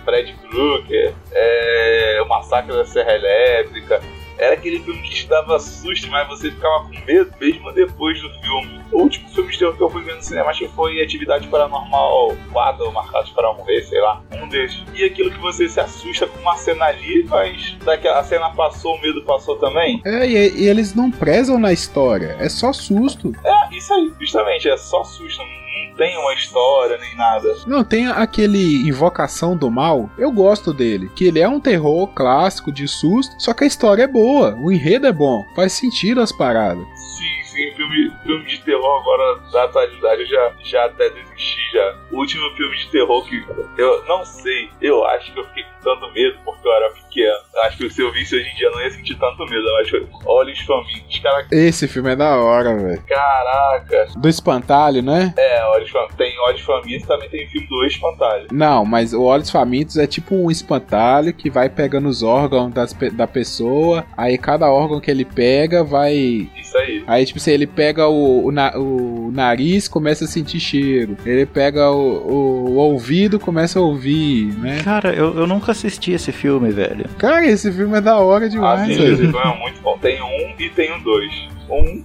Fred Krueger, é, o Massacre da Serra Elétrica. Era aquele filme que te dava susto, mas você ficava com medo mesmo depois do filme. O último filme de terror que eu fui ver no cinema acho que foi Atividade Paranormal 4, ou Marcados para Morrer, sei lá, um desses. E aquilo que você se assusta com uma cena ali, mas daqui a cena passou, o medo passou também. É, e, e eles não prezam na história. É só susto. É, isso aí, justamente, é só susto, não tem uma história nem nada. Não, tem aquele Invocação do Mal, eu gosto dele. Que ele é um terror clássico de susto, só que a história é boa, o enredo é bom, faz sentido as paradas. Sim, sim, filme, filme de terror agora da atualidade eu já, já até desisti já. O último filme de terror que eu não sei, eu acho que eu fiquei com tanto medo porque eu era pequeno. Acho que se eu visse hoje em dia eu não ia sentir tanto medo. Eu acho que Olhos Famintos. Cara, Esse filme é da hora, velho. caraca. Do espantalho, né? É, Olhos Famintos. Tem Olhos Famintos e também tem filme do Espantalho. Não, mas o Olhos Famintos é tipo um espantalho que vai pegando os órgãos das da pessoa. Aí cada órgão que ele pega vai. Isso aí. Aí, tipo assim, ele pega o, o, na- o nariz, começa a sentir cheiro. Ele pega o, o- o ouvido, começa a ouvir, né? Cara, eu, eu nunca assisti esse filme, velho. Cara, esse filme é da hora Ah, demais, velho. esse filme é muito bom. Tem um e tem o dois. Um,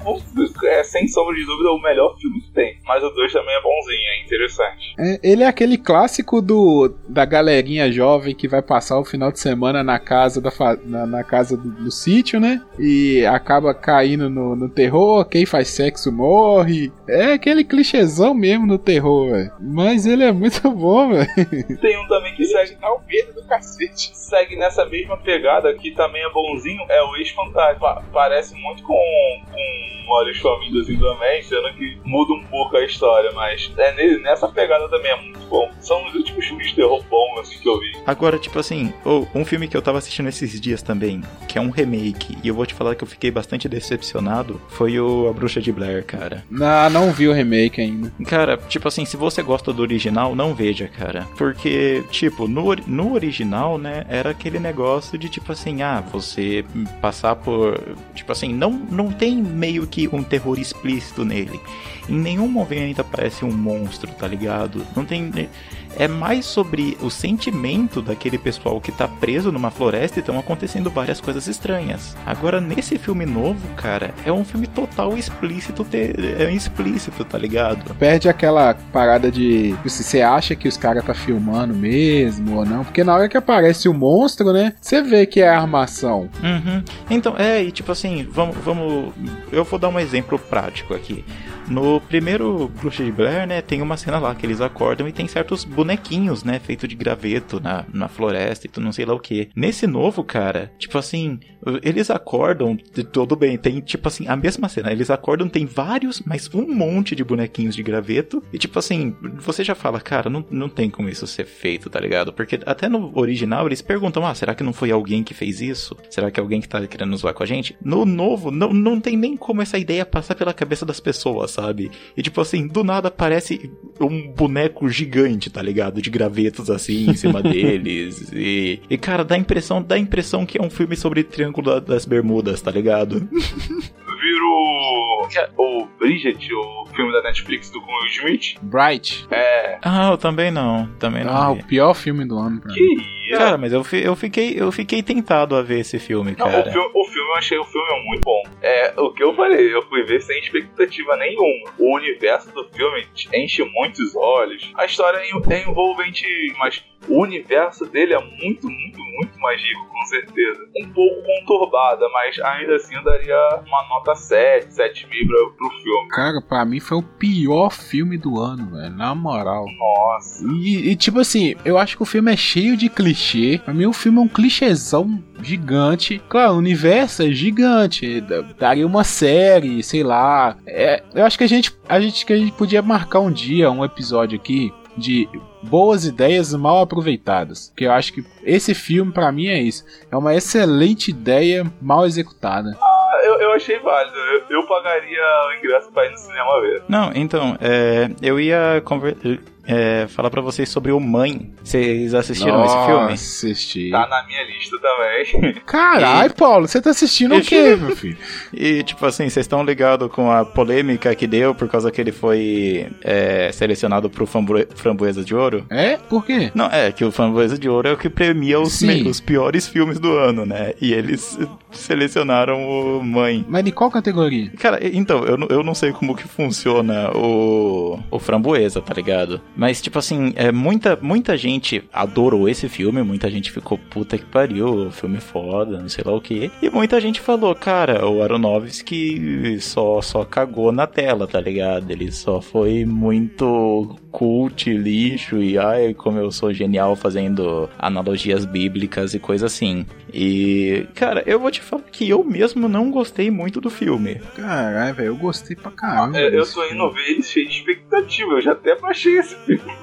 é sem sombra de dúvida o melhor filme que tem. Mas o dois também é bonzinho, é interessante. É, ele é aquele clássico do da galerinha jovem que vai passar o final de semana na casa da fa- na, na casa do, do sítio, né? E acaba caindo no, no terror, quem faz sexo morre. É aquele clichêzão mesmo no terror, velho. Mas ele é muito bom, velho. Tem um também que segue ao medo do cacete. Segue nessa mesma pegada que também é bonzinho, é o ex-fantasma. Pa- Parece muito com, com olhos famintos assim também, sendo que muda um pouco a história, mas é nele- nessa pegada também é muito bom. São os últimos filmes de terror bom assim que eu vi. Agora, tipo assim, oh, um filme que eu tava assistindo esses dias também, que é um remake, e eu vou te falar que eu fiquei bastante decepcionado, foi o A Bruxa de Blair, cara. Não, não vi o remake ainda. Cara, tipo assim, se você gosta do original, não veja, cara. Porque, tipo, no, ori- no original, né, era aquele negócio de, tipo assim, ah, você passar por. Tipo assim, não, não tem meio que um terror explícito nele. Em nenhum momento aparece um monstro, tá ligado? Não tem. É mais sobre o sentimento daquele pessoal que tá preso numa floresta e estão acontecendo várias coisas estranhas. Agora, nesse filme novo, cara, é um filme total explícito, te- é explícito, tá ligado? Perde aquela parada de. Se você acha que os caras tá filmando mesmo ou não. Porque na hora que aparece o monstro, né? Você vê que é armação. Uhum. Então, é, e tipo assim, vamos, vamos. Eu vou dar um exemplo prático aqui. No primeiro Bruxa de Blair, né, tem uma cena lá que eles acordam e tem certos bonequinhos, né, feito de graveto na, na floresta e tu não sei lá o que. Nesse novo, cara, tipo assim, eles acordam, tudo bem, tem tipo assim, a mesma cena, eles acordam, tem vários, mas um monte de bonequinhos de graveto e tipo assim, você já fala, cara, não, não tem como isso ser feito, tá ligado? Porque até no original eles perguntam, ah, será que não foi alguém que fez isso? Será que é alguém que tá querendo zoar com a gente? No novo, não, não tem nem como essa ideia passar pela cabeça das pessoas, sabe? E tipo assim, do nada aparece um boneco gigante, tá ligado? De gravetos assim em cima deles. E, e cara, dá a impressão, dá a impressão que é um filme sobre Triângulo da- das Bermudas, tá ligado? Viro o Bridget, o filme da Netflix do com Will Smith. Bright. É. Ah, eu também não, também não. Ah, vi. o pior filme do ano pra mim. Que Cara, mas eu, fi- eu, fiquei, eu fiquei tentado a ver esse filme, Não, cara. o, filme, o filme eu achei o filme muito bom. É o que eu falei, eu fui ver sem expectativa nenhuma. O universo do filme enche muitos olhos. A história é é envolvente, mas o universo dele é muito, muito, muito mais rico, com certeza. Um pouco conturbada, mas ainda assim eu daria uma nota 7, 7,5 pro filme. Cara, pra mim foi o pior filme do ano, velho. Na moral. Nossa. E, e, tipo assim, eu acho que o filme é cheio de clichê. Pra mim o filme é um clichêzão gigante. Claro, o universo é gigante. Da- Daria uma série, sei lá. É, eu acho que a gente, a gente que a gente podia marcar um dia, um episódio aqui de boas ideias mal aproveitadas. Que eu acho que esse filme pra mim é isso. É uma excelente ideia mal executada. Eu, achei válido. Eu, eu pagaria o ingresso pra ir no cinema ver. Não, então, é, eu ia conver- é, falar pra vocês sobre o Mãe. Vocês assistiram esse filme? Assisti. Tá na minha lista também. Caralho, Paulo, você tá assistindo o quê, meu filho? E, tipo assim, vocês estão ligados com a polêmica que deu por causa que ele foi é, selecionado pro Framboe- Framboesa de Ouro? É? Por quê? Não, é que o Framboesa de Ouro é o que premia os, me- os piores filmes do ano, né? E eles selecionaram o Mãe. Mas em qual categoria? Cara, então, eu, não- eu não sei como que funciona o, o Framboesa, tá ligado? Mas, tipo assim, é, muita, muita gente adorou esse filme, muita gente ficou puta que pariu, filme foda, não sei lá o que. E muita gente falou, cara, o Aronofsky só, só cagou na tela, tá ligado? Ele só foi muito cult, lixo, e ai, como eu sou genial fazendo analogias bíblicas e coisa assim. E, cara, eu vou te falar que eu mesmo não gostei muito do filme. Caralho, velho, eu gostei pra caramba. É, eu tô indo ver ele cheio de expectativa. Eu já até baixei esse filme.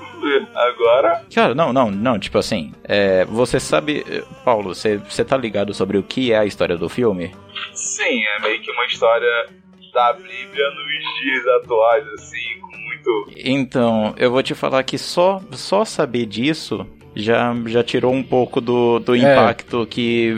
Agora, Cara, não, não, não, tipo assim, é, você sabe, Paulo, você, você tá ligado sobre o que é a história do filme? sim, é meio que uma história da Bíblia nos dias atuais, assim, com muito. Então, eu vou te falar que só, só saber disso já, já tirou um pouco do, do É. impacto que,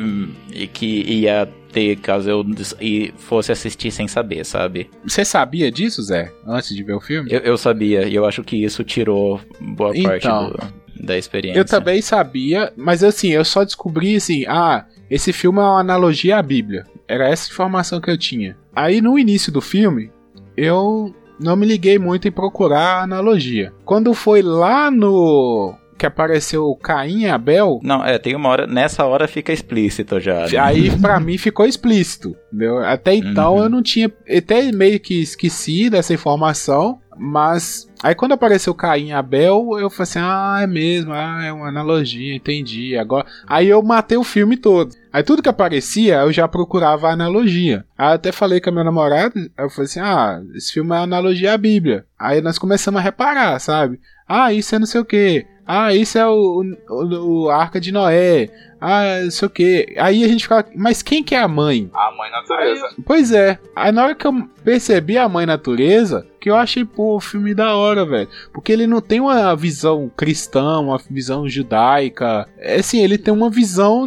e que ia ter caso eu e fosse assistir sem saber, sabe? Você sabia disso, Zé? Antes de ver o filme? Eu, eu sabia, e eu acho que isso tirou boa parte Então. do- da experiência. Eu também sabia, mas assim, eu só descobri assim, ah, esse filme é uma analogia à Bíblia. Era essa informação que eu tinha. Aí no início do filme, eu não me liguei muito em procurar a analogia. Quando foi lá no que apareceu Caim e Abel, Não, é, tem uma hora, nessa hora fica explícito já. né? aí pra mim ficou explícito. Entendeu? Até então Uhum. eu não tinha, até meio que esqueci dessa informação. Mas aí quando apareceu Caim e Abel, eu falei assim: "Ah, é mesmo, ah, é uma analogia, entendi". Agora, aí eu matei o filme todo. Aí tudo que aparecia, eu já procurava a analogia. Aí até falei com a minha namorada, eu falei assim: "Ah, esse filme é uma analogia à Bíblia". Aí nós começamos a reparar, sabe? Ah, isso é não sei o que. Ah, isso é o, o, o Arca de Noé. Ah, não sei o que. Aí a gente fica, mas quem que é a mãe? A mãe natureza. Pois é. Aí na hora que eu percebi a mãe natureza, que eu achei, pô, o filme da hora, velho. Porque ele não tem uma visão cristã, uma visão judaica. É assim, ele tem uma visão.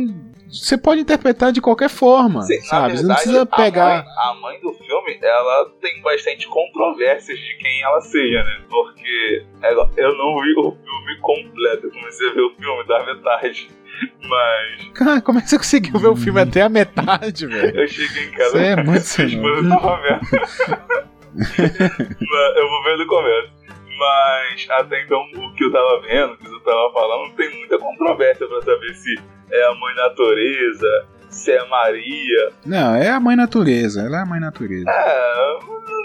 Você pode interpretar de qualquer forma, Sim, na sabe? Você não verdade, precisa pegar. A mãe, a mãe do filme, ela tem bastante controvérsias de quem ela seja, né? Porque ela- eu não vi o filme completo. Eu comecei a ver o filme da metade. Mas Cara, como é que você conseguiu ver o filme até a metade, velho? eu cheguei em casa Você é muito esposa tava vendo. Eu vou ver do começo. Mas até então o que eu tava vendo, o que eu tava falando, tem muita controvérsia pra saber se é a mãe natureza, se é Maria. Não, é a mãe natureza. Ela é a mãe natureza. É,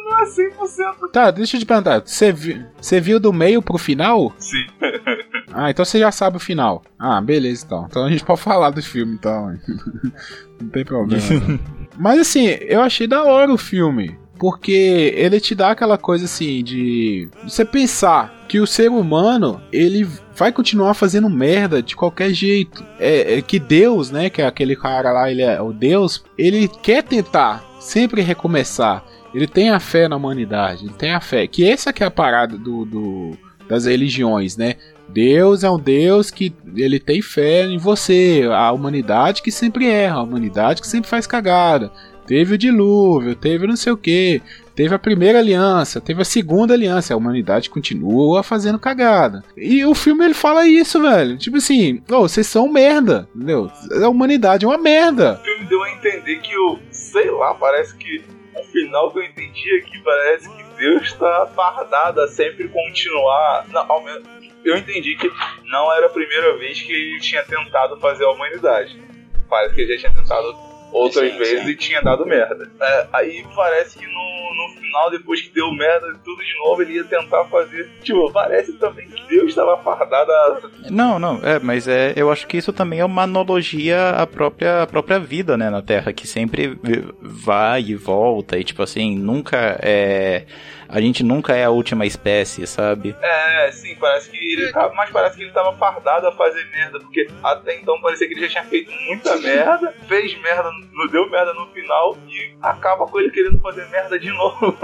não é 100% Tá, deixa eu te perguntar. Você viu, você viu do meio pro final? sim. Ah, então você já sabe o final. Ah, beleza então. Então a gente pode falar do filme, então. Não tem problema. Mas assim, eu achei da hora o filme. Porque ele te dá aquela coisa assim de você pensar que o ser humano ele vai continuar fazendo merda de qualquer jeito. É, é que Deus, né, que é aquele cara lá, ele é o Deus, ele quer tentar sempre recomeçar. Ele tem a fé na humanidade, ele tem a fé. Que essa que é a parada do, do- das religiões, né? Deus é um Deus que ele tem fé em você, a humanidade que sempre erra, a humanidade que sempre faz cagada. Teve o dilúvio, teve não sei o que, teve a primeira aliança, teve a segunda aliança, a humanidade continua fazendo cagada. E o filme ele fala isso, velho. Tipo assim, vocês são merda, entendeu? A humanidade é uma merda. O filme deu a entender que o. Sei lá, parece que. O final que eu entendi aqui parece que Deus tá fardado a sempre continuar. Não, ao menos, eu entendi que não era a primeira vez que ele tinha tentado fazer a humanidade. Parece que ele já tinha tentado outras Sim, vezes sim. e tinha dado merda. É, aí parece que no, no final, depois que deu merda e tudo de novo, ele ia tentar fazer. Tipo, parece também que Deus estava fardado a. Não, não, é, mas é, eu acho que isso também é uma analogia à própria, à própria vida, né, na Terra, que sempre vai e volta, e tipo assim, nunca é. A gente nunca é a última espécie, sabe? É, sim, parece que ele tava, mas parece que ele tava fardado a fazer merda, porque até então parecia que ele já tinha feito muita merda, fez merda, não deu merda no final e acaba com ele querendo fazer merda de novo.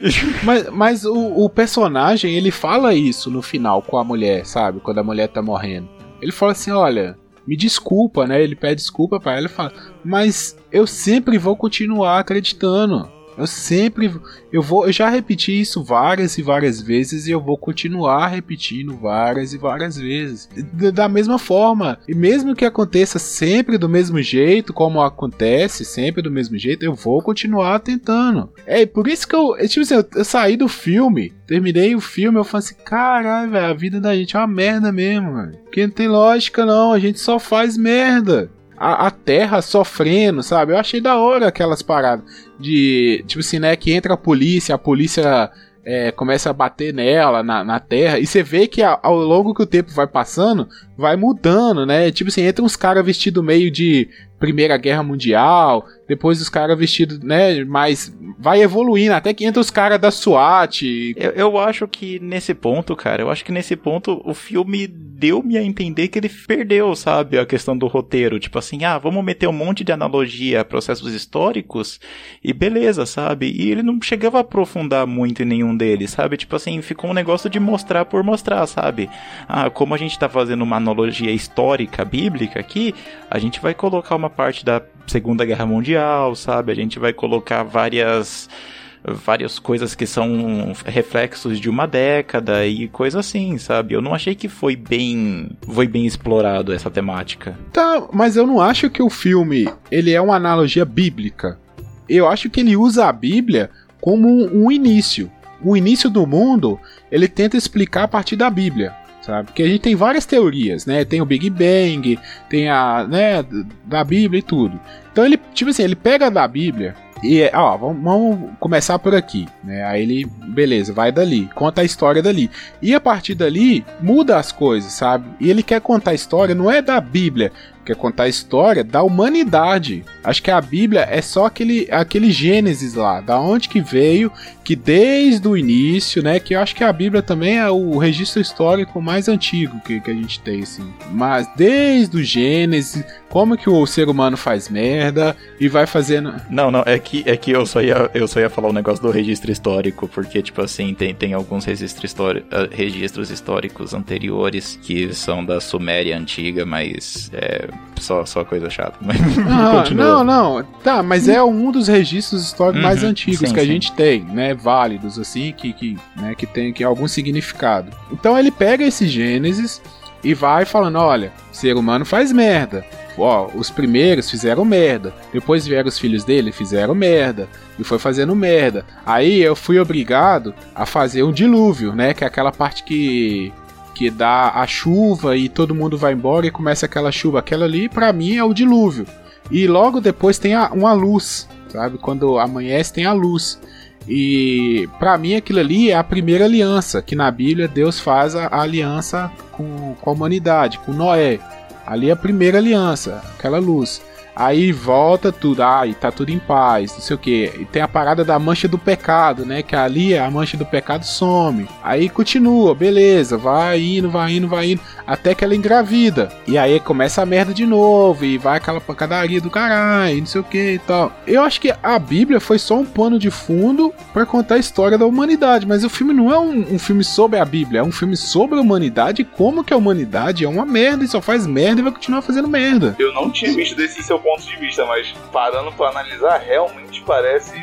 Mas, mas o, o personagem, ele fala isso no final com a mulher, sabe? Quando a mulher tá morrendo. Ele fala assim: olha, me desculpa, né? Ele pede desculpa pra ela e fala: mas eu sempre vou continuar acreditando. Eu sempre. Eu vou. Eu já repeti isso várias e várias vezes e eu vou continuar repetindo várias e várias vezes. Da mesma forma. E mesmo que aconteça sempre do mesmo jeito, como acontece sempre do mesmo jeito, eu vou continuar tentando. É por isso que eu. é Tipo assim, eu, eu saí do filme, terminei o filme, eu falei assim: caralho, a vida da gente é uma merda mesmo, velho. Porque não tem lógica, não. A gente só faz merda. A, a terra sofrendo, sabe? Eu achei da hora aquelas paradas de. Tipo assim, né? Que entra a polícia, a polícia é, começa a bater nela, na, na terra, e você vê que ao longo que o tempo vai passando, vai mudando, né? Tipo assim, entra uns caras vestidos meio de Primeira Guerra Mundial, depois os caras vestidos, né? Mas vai evoluindo, até que entra os caras da SWAT. Eu, eu acho que nesse ponto, cara, eu acho que nesse ponto o filme deu-me a entender que ele perdeu, sabe, a questão do roteiro. Tipo assim, ah, vamos meter um monte de analogia a processos históricos e beleza, sabe? E ele não chegava a aprofundar muito em nenhum deles, sabe? Tipo assim, ficou um negócio de mostrar por mostrar, sabe? Ah, como a gente tá fazendo uma analogia histórica, bíblica aqui, a gente vai colocar uma parte da Segunda Guerra Mundial, sabe? A gente vai colocar várias várias coisas que são reflexos de uma década e coisa assim, sabe? Eu não achei que foi bem foi bem explorado essa temática. Tá, mas eu não acho que o filme ele é uma analogia bíblica. Eu acho que ele usa a Bíblia como um, um início. O início do mundo, ele tenta explicar a partir da Bíblia, sabe? Porque a gente tem várias teorias, né? Tem o Big Bang, tem a, né, da Bíblia e tudo. Então ele, tipo assim, ele pega da Bíblia E, ó, vamos, vamos começar por aqui, né? Aí ele, beleza, vai dali, conta a história dali. E a partir dali, muda as coisas, sabe? E ele quer contar a história, não é da Bíblia, quer contar a história da humanidade. Acho que a Bíblia é só aquele, aquele Gênesis lá, da onde que veio, que desde o início, né? Que eu acho que a Bíblia também é o registro histórico mais antigo que, que a gente tem, assim. Mas desde o Gênesis, como que o ser humano faz merda e vai fazendo. Não, não, é que, é que eu, só ia, eu só ia falar um negócio do registro histórico, porque, tipo assim, tem, tem alguns registro históri eh, registros históricos anteriores que são da Suméria antiga, mas é só, só coisa chata. Mas Ah, continua. não, não. Tá, mas é um dos registros históricos mais Uhum, antigos sim, que a sim. gente tem, né? Válidos, assim, que, que, né, que tem que algum significado. Então ele pega esse Gênesis e vai falando: olha, ser humano faz merda. Ó, os primeiros fizeram merda. Depois vieram os filhos dele, fizeram merda. E foi fazendo merda. Aí eu fui obrigado a fazer um dilúvio, né? Que é aquela parte que que dá a chuva e todo mundo vai embora e começa aquela chuva. Aquela ali, pra mim, é o dilúvio. E logo depois tem a- uma luz, sabe? Quando amanhece, tem a luz. E pra mim aquilo ali é a primeira aliança, que na Bíblia Deus faz a, a aliança com, com a humanidade, com Noé. Ali é a primeira aliança, aquela luz. Aí volta tudo, ai, tá tudo em paz, não sei o que. E tem a parada da mancha do pecado, né? Que ali a mancha do pecado some. Aí continua, beleza, vai indo, vai indo, vai indo, até que ela engravida. E aí começa a merda de novo, e vai aquela pancadaria do caralho, não sei o que e tal. Eu acho que a Bíblia foi só um pano de fundo pra contar a história da humanidade, mas o filme não é um, um filme sobre a Bíblia, é um filme sobre a humanidade como que a humanidade é uma merda e só faz merda e vai continuar fazendo merda. Eu não tinha visto desse seu ponto de vista, mas parando pra analisar, realmente parece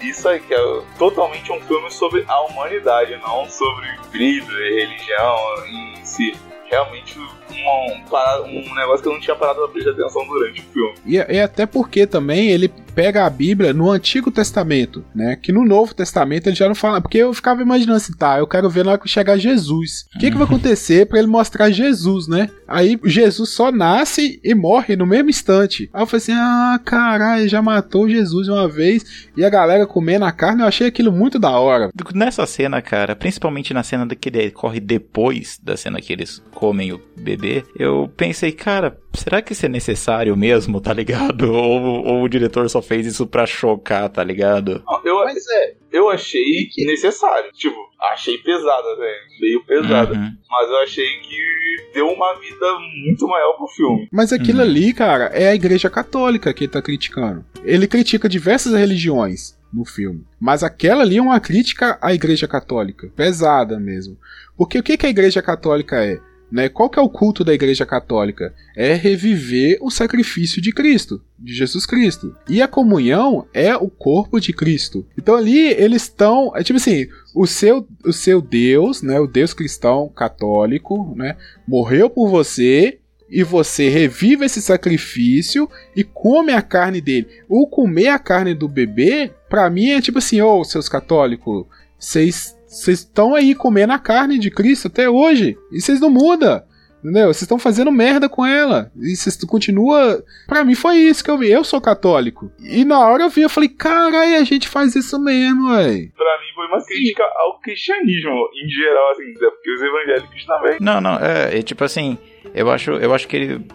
isso aí, que é totalmente um filme sobre a humanidade, não sobre Bíblia e religião em si. Realmente um, parada- um negócio que eu não tinha parado pra prestar atenção durante o filme. E, e até porque também ele pega a Bíblia no Antigo Testamento, né? Que no Novo Testamento ele já não fala. Porque eu ficava imaginando assim, tá, eu quero ver na hora que chegar Jesus. O que, que vai acontecer pra ele mostrar Jesus, né? Aí Jesus só nasce e morre no mesmo instante. Aí eu falei assim, ah, caralho, já matou Jesus uma vez. E a galera comendo a carne, eu achei aquilo muito da hora. Nessa cena, cara, principalmente na cena que decorre depois da cena que eles comem o bebê, eu pensei, cara, será que isso é necessário mesmo, tá ligado? Ou, ou o diretor só fez isso pra chocar, tá ligado? Eu, é. eu achei necessário. Tipo, achei pesada, velho. Meio pesada. Uhum. Mas eu achei que deu uma vida muito maior pro filme. Mas aquilo Uhum. ali, cara, é a igreja católica que ele tá criticando. Ele critica diversas religiões no filme. Mas aquela ali é uma crítica à igreja católica. Pesada mesmo. Porque o que, que a igreja católica é? Né? Qual que é o culto da igreja católica? É reviver o sacrifício de Cristo, de Jesus Cristo. E a comunhão é o corpo de Cristo. Então ali eles estão, é tipo assim, o seu, o seu Deus, né, o Deus cristão católico, né, morreu por você e você revive esse sacrifício e come a carne dele. O comer a carne do bebê, pra mim é tipo assim, ô seus católicos, vocês vocês estão aí comendo a carne de Cristo até hoje e vocês não mudam. Entendeu? Vocês estão fazendo merda com ela. E vocês continuam. Pra mim foi isso que eu vi. Eu sou católico. E na hora eu vi, eu falei, caralho, a gente faz isso mesmo, véi. Pra mim foi uma crítica ao cristianismo em geral, assim, né? porque os evangélicos também. Não, não, é, é tipo assim, eu acho, eu acho que ele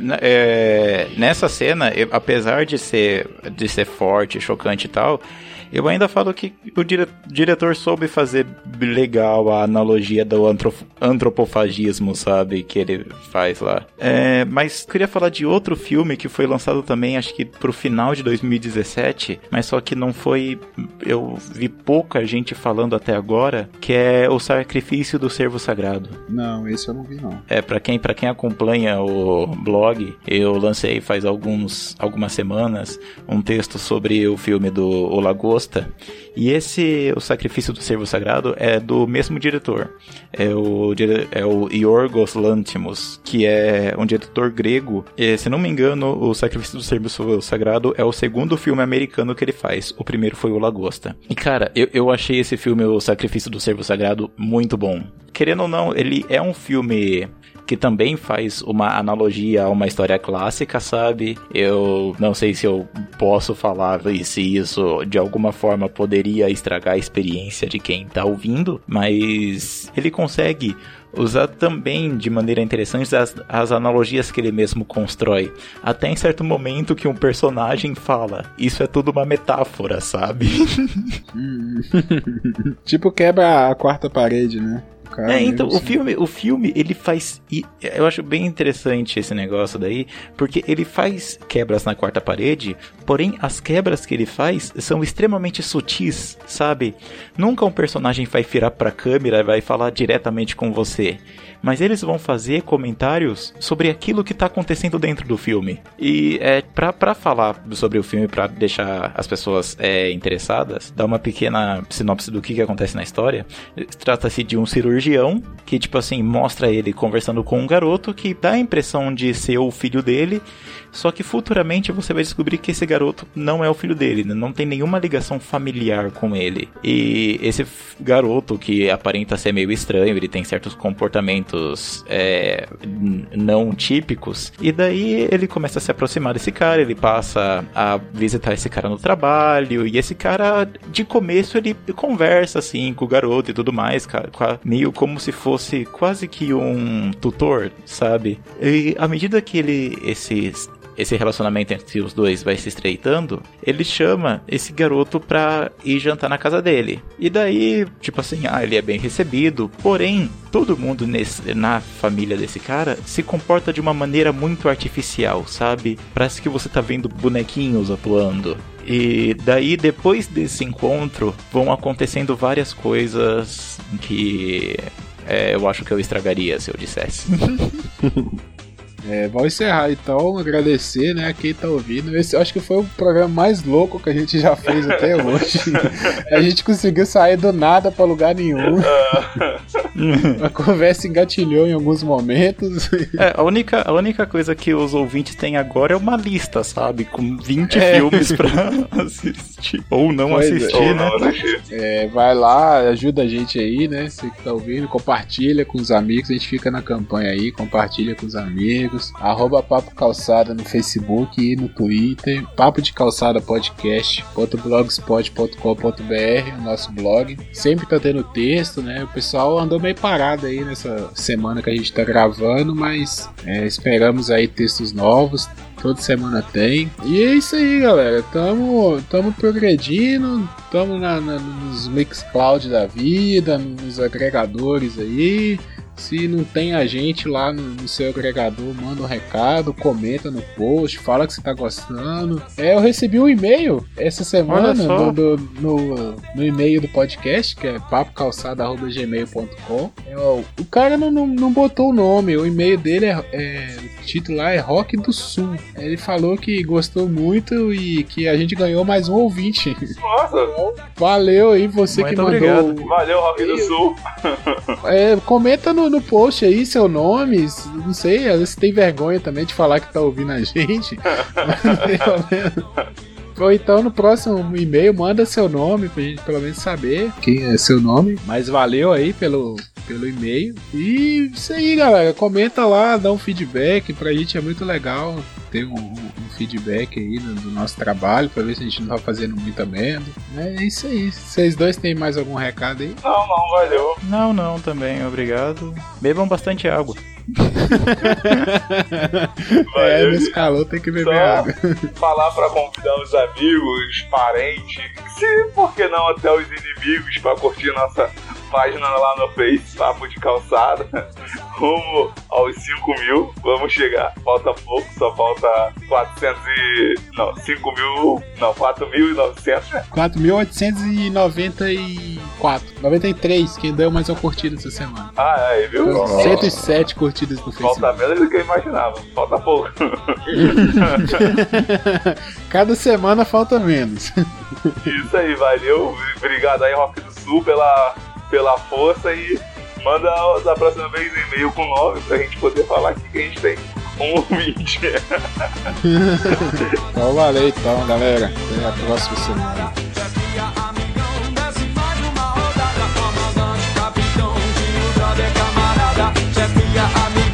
né, é, nessa cena, eu- apesar de ser de ser forte, chocante e tal, eu ainda falo que o dire- diretor soube fazer legal a analogia do antro- antropofagismo, sabe, que ele faz lá. É, mas queria falar de outro filme que foi lançado também, acho que pro final de 2017, mas só que não foi, eu vi pouca gente falando até agora, que é o Sacrifício do Servo Sagrado. Não, esse eu não vi, não. É, pra quem, pra quem acompanha o blog, eu lancei faz alguns, algumas semanas um texto sobre o filme do O Lagosta. E esse, O Sacrifício do Servo Sagrado, é do mesmo diretor. É o, é o Yorgos Lanthimos, que é um diretor grego. E, se não me engano, O Sacrifício do Servo Sagrado é o segundo filme americano que ele faz. O primeiro foi O Lagosta. E cara, eu, eu achei esse filme, O Sacrifício do Servo Sagrado, muito bom. Querendo ou não, ele é um filme que também faz uma analogia a uma história clássica, sabe? Eu não sei se eu posso falar se isso de alguma forma poderia estragar a experiência de quem tá ouvindo, mas ele consegue usar também de maneira interessante as, as analogias que ele mesmo constrói. Até em certo momento que um personagem fala, isso é tudo uma metáfora, sabe? tipo quebra a quarta parede, né? O cara É, então, o filme, o filme, ele faz. Eu acho bem interessante esse negócio daí, porque ele faz quebras na quarta parede, porém as quebras que ele faz são extremamente sutis, sabe? Nunca um personagem vai virar pra câmera e vai falar diretamente com você. Mas eles vão fazer comentários sobre aquilo que tá acontecendo dentro do filme. E é pra, pra falar sobre o filme, pra deixar as pessoas é, interessadas, dar uma pequena sinopse do que, que acontece na história. Trata-se de um cirurgião que, tipo assim, mostra ele conversando com um garoto que dá a impressão de ser o filho dele. Só que futuramente você vai descobrir que esse garoto não é o filho dele, né? não tem nenhuma ligação familiar com ele. E esse garoto que aparenta ser meio estranho, ele tem certos comportamentos é, não típicos. E daí ele começa a se aproximar desse cara, ele passa a visitar esse cara no trabalho. E esse cara, de começo, ele conversa assim com o garoto e tudo mais, ca- ca- meio como se fosse quase que um tutor, sabe? E à medida que ele, esses esse relacionamento entre os dois vai se estreitando, ele chama esse garoto pra ir jantar na casa dele. E daí, tipo assim, ah, ele é bem recebido, porém, todo mundo nesse, na família desse cara se comporta de uma maneira muito artificial, sabe? Parece que você tá vendo bonequinhos atuando. E daí, depois desse encontro, vão acontecendo várias coisas que é, eu acho que eu estragaria se eu dissesse. É, vamos encerrar então, agradecer, né, a quem tá ouvindo. Esse eu acho que foi o programa mais louco que a gente já fez até hoje. a gente conseguiu sair do nada pra lugar nenhum. a conversa engatilhou em alguns momentos. É, a única, a única coisa que os ouvintes têm agora é uma lista, sabe? Com 20 É. filmes pra assistir. Ou não Pois é. assistir, Ou né? não assistir. É, vai lá, ajuda a gente aí, né? Você que tá ouvindo, compartilha com os amigos, a gente fica na campanha aí, compartilha com os amigos. Arroba Papo Calçada no Facebook e no Twitter. Papo de Calçada Podcast, blogspot.com.br, o nosso blog. Sempre tá tendo texto, né? O pessoal andou meio parado aí nessa semana que a gente tá gravando, mas é, esperamos aí textos novos. Toda semana tem. E é isso aí, galera. Tamo, tamo progredindo. Tamo na, na- nos Mixcloud da vida, nos agregadores aí. Se não tem a gente lá no, no seu agregador, manda um recado, comenta no post, fala que você tá gostando. É, eu recebi um e-mail essa semana do- do- no, no e-mail do podcast, que é papocalçada.gmail.com. É, o cara não, não, não botou o nome, o e-mail dele é, é- O título lá é Rock do Sul. Ele falou que gostou muito e que a gente ganhou mais um ouvinte. Nossa, Valeu aí você Muito que mandou. obrigado. valeu, Rock do Sul. É, comenta no, no post aí seu nome. Não sei, às vezes tem vergonha também de falar que tá ouvindo a gente. Ou então no próximo e-mail manda seu nome pra gente pelo menos saber quem é seu nome. Mas valeu aí pelo, pelo e-mail. E isso aí, galera. Comenta lá, dá um feedback. Pra gente é muito legal ter um, um feedback aí do, do nosso trabalho pra ver se a gente não tá fazendo muita merda. É isso aí. Vocês dois têm mais algum recado aí? Não, não, valeu. Não, não, também, obrigado. Bebam bastante água. É, nesse calor tem que beber Só água. falar pra convidar os amigos, parentes, se por que não até os inimigos pra curtir nossa página lá no Face, Papo de Calçada, rumo aos 5 mil, vamos chegar, falta pouco, só falta 400 e... não, 5 mil, não, 4.900, né? 4.894. 93, quem deu mais uma curtida essa semana. Ah, aí, viu? 107 curtidas no Facebook. Falta menos do que eu imaginava, falta pouco. Cada semana falta menos. Isso aí, valeu. Obrigado aí, Rock do Sul, pela, pela força e manda da próxima vez e-mail com o nome pra gente poder falar aqui que a gente tem um ouvinte. Então valeu então, galera. Até a próxima semana. Amigão.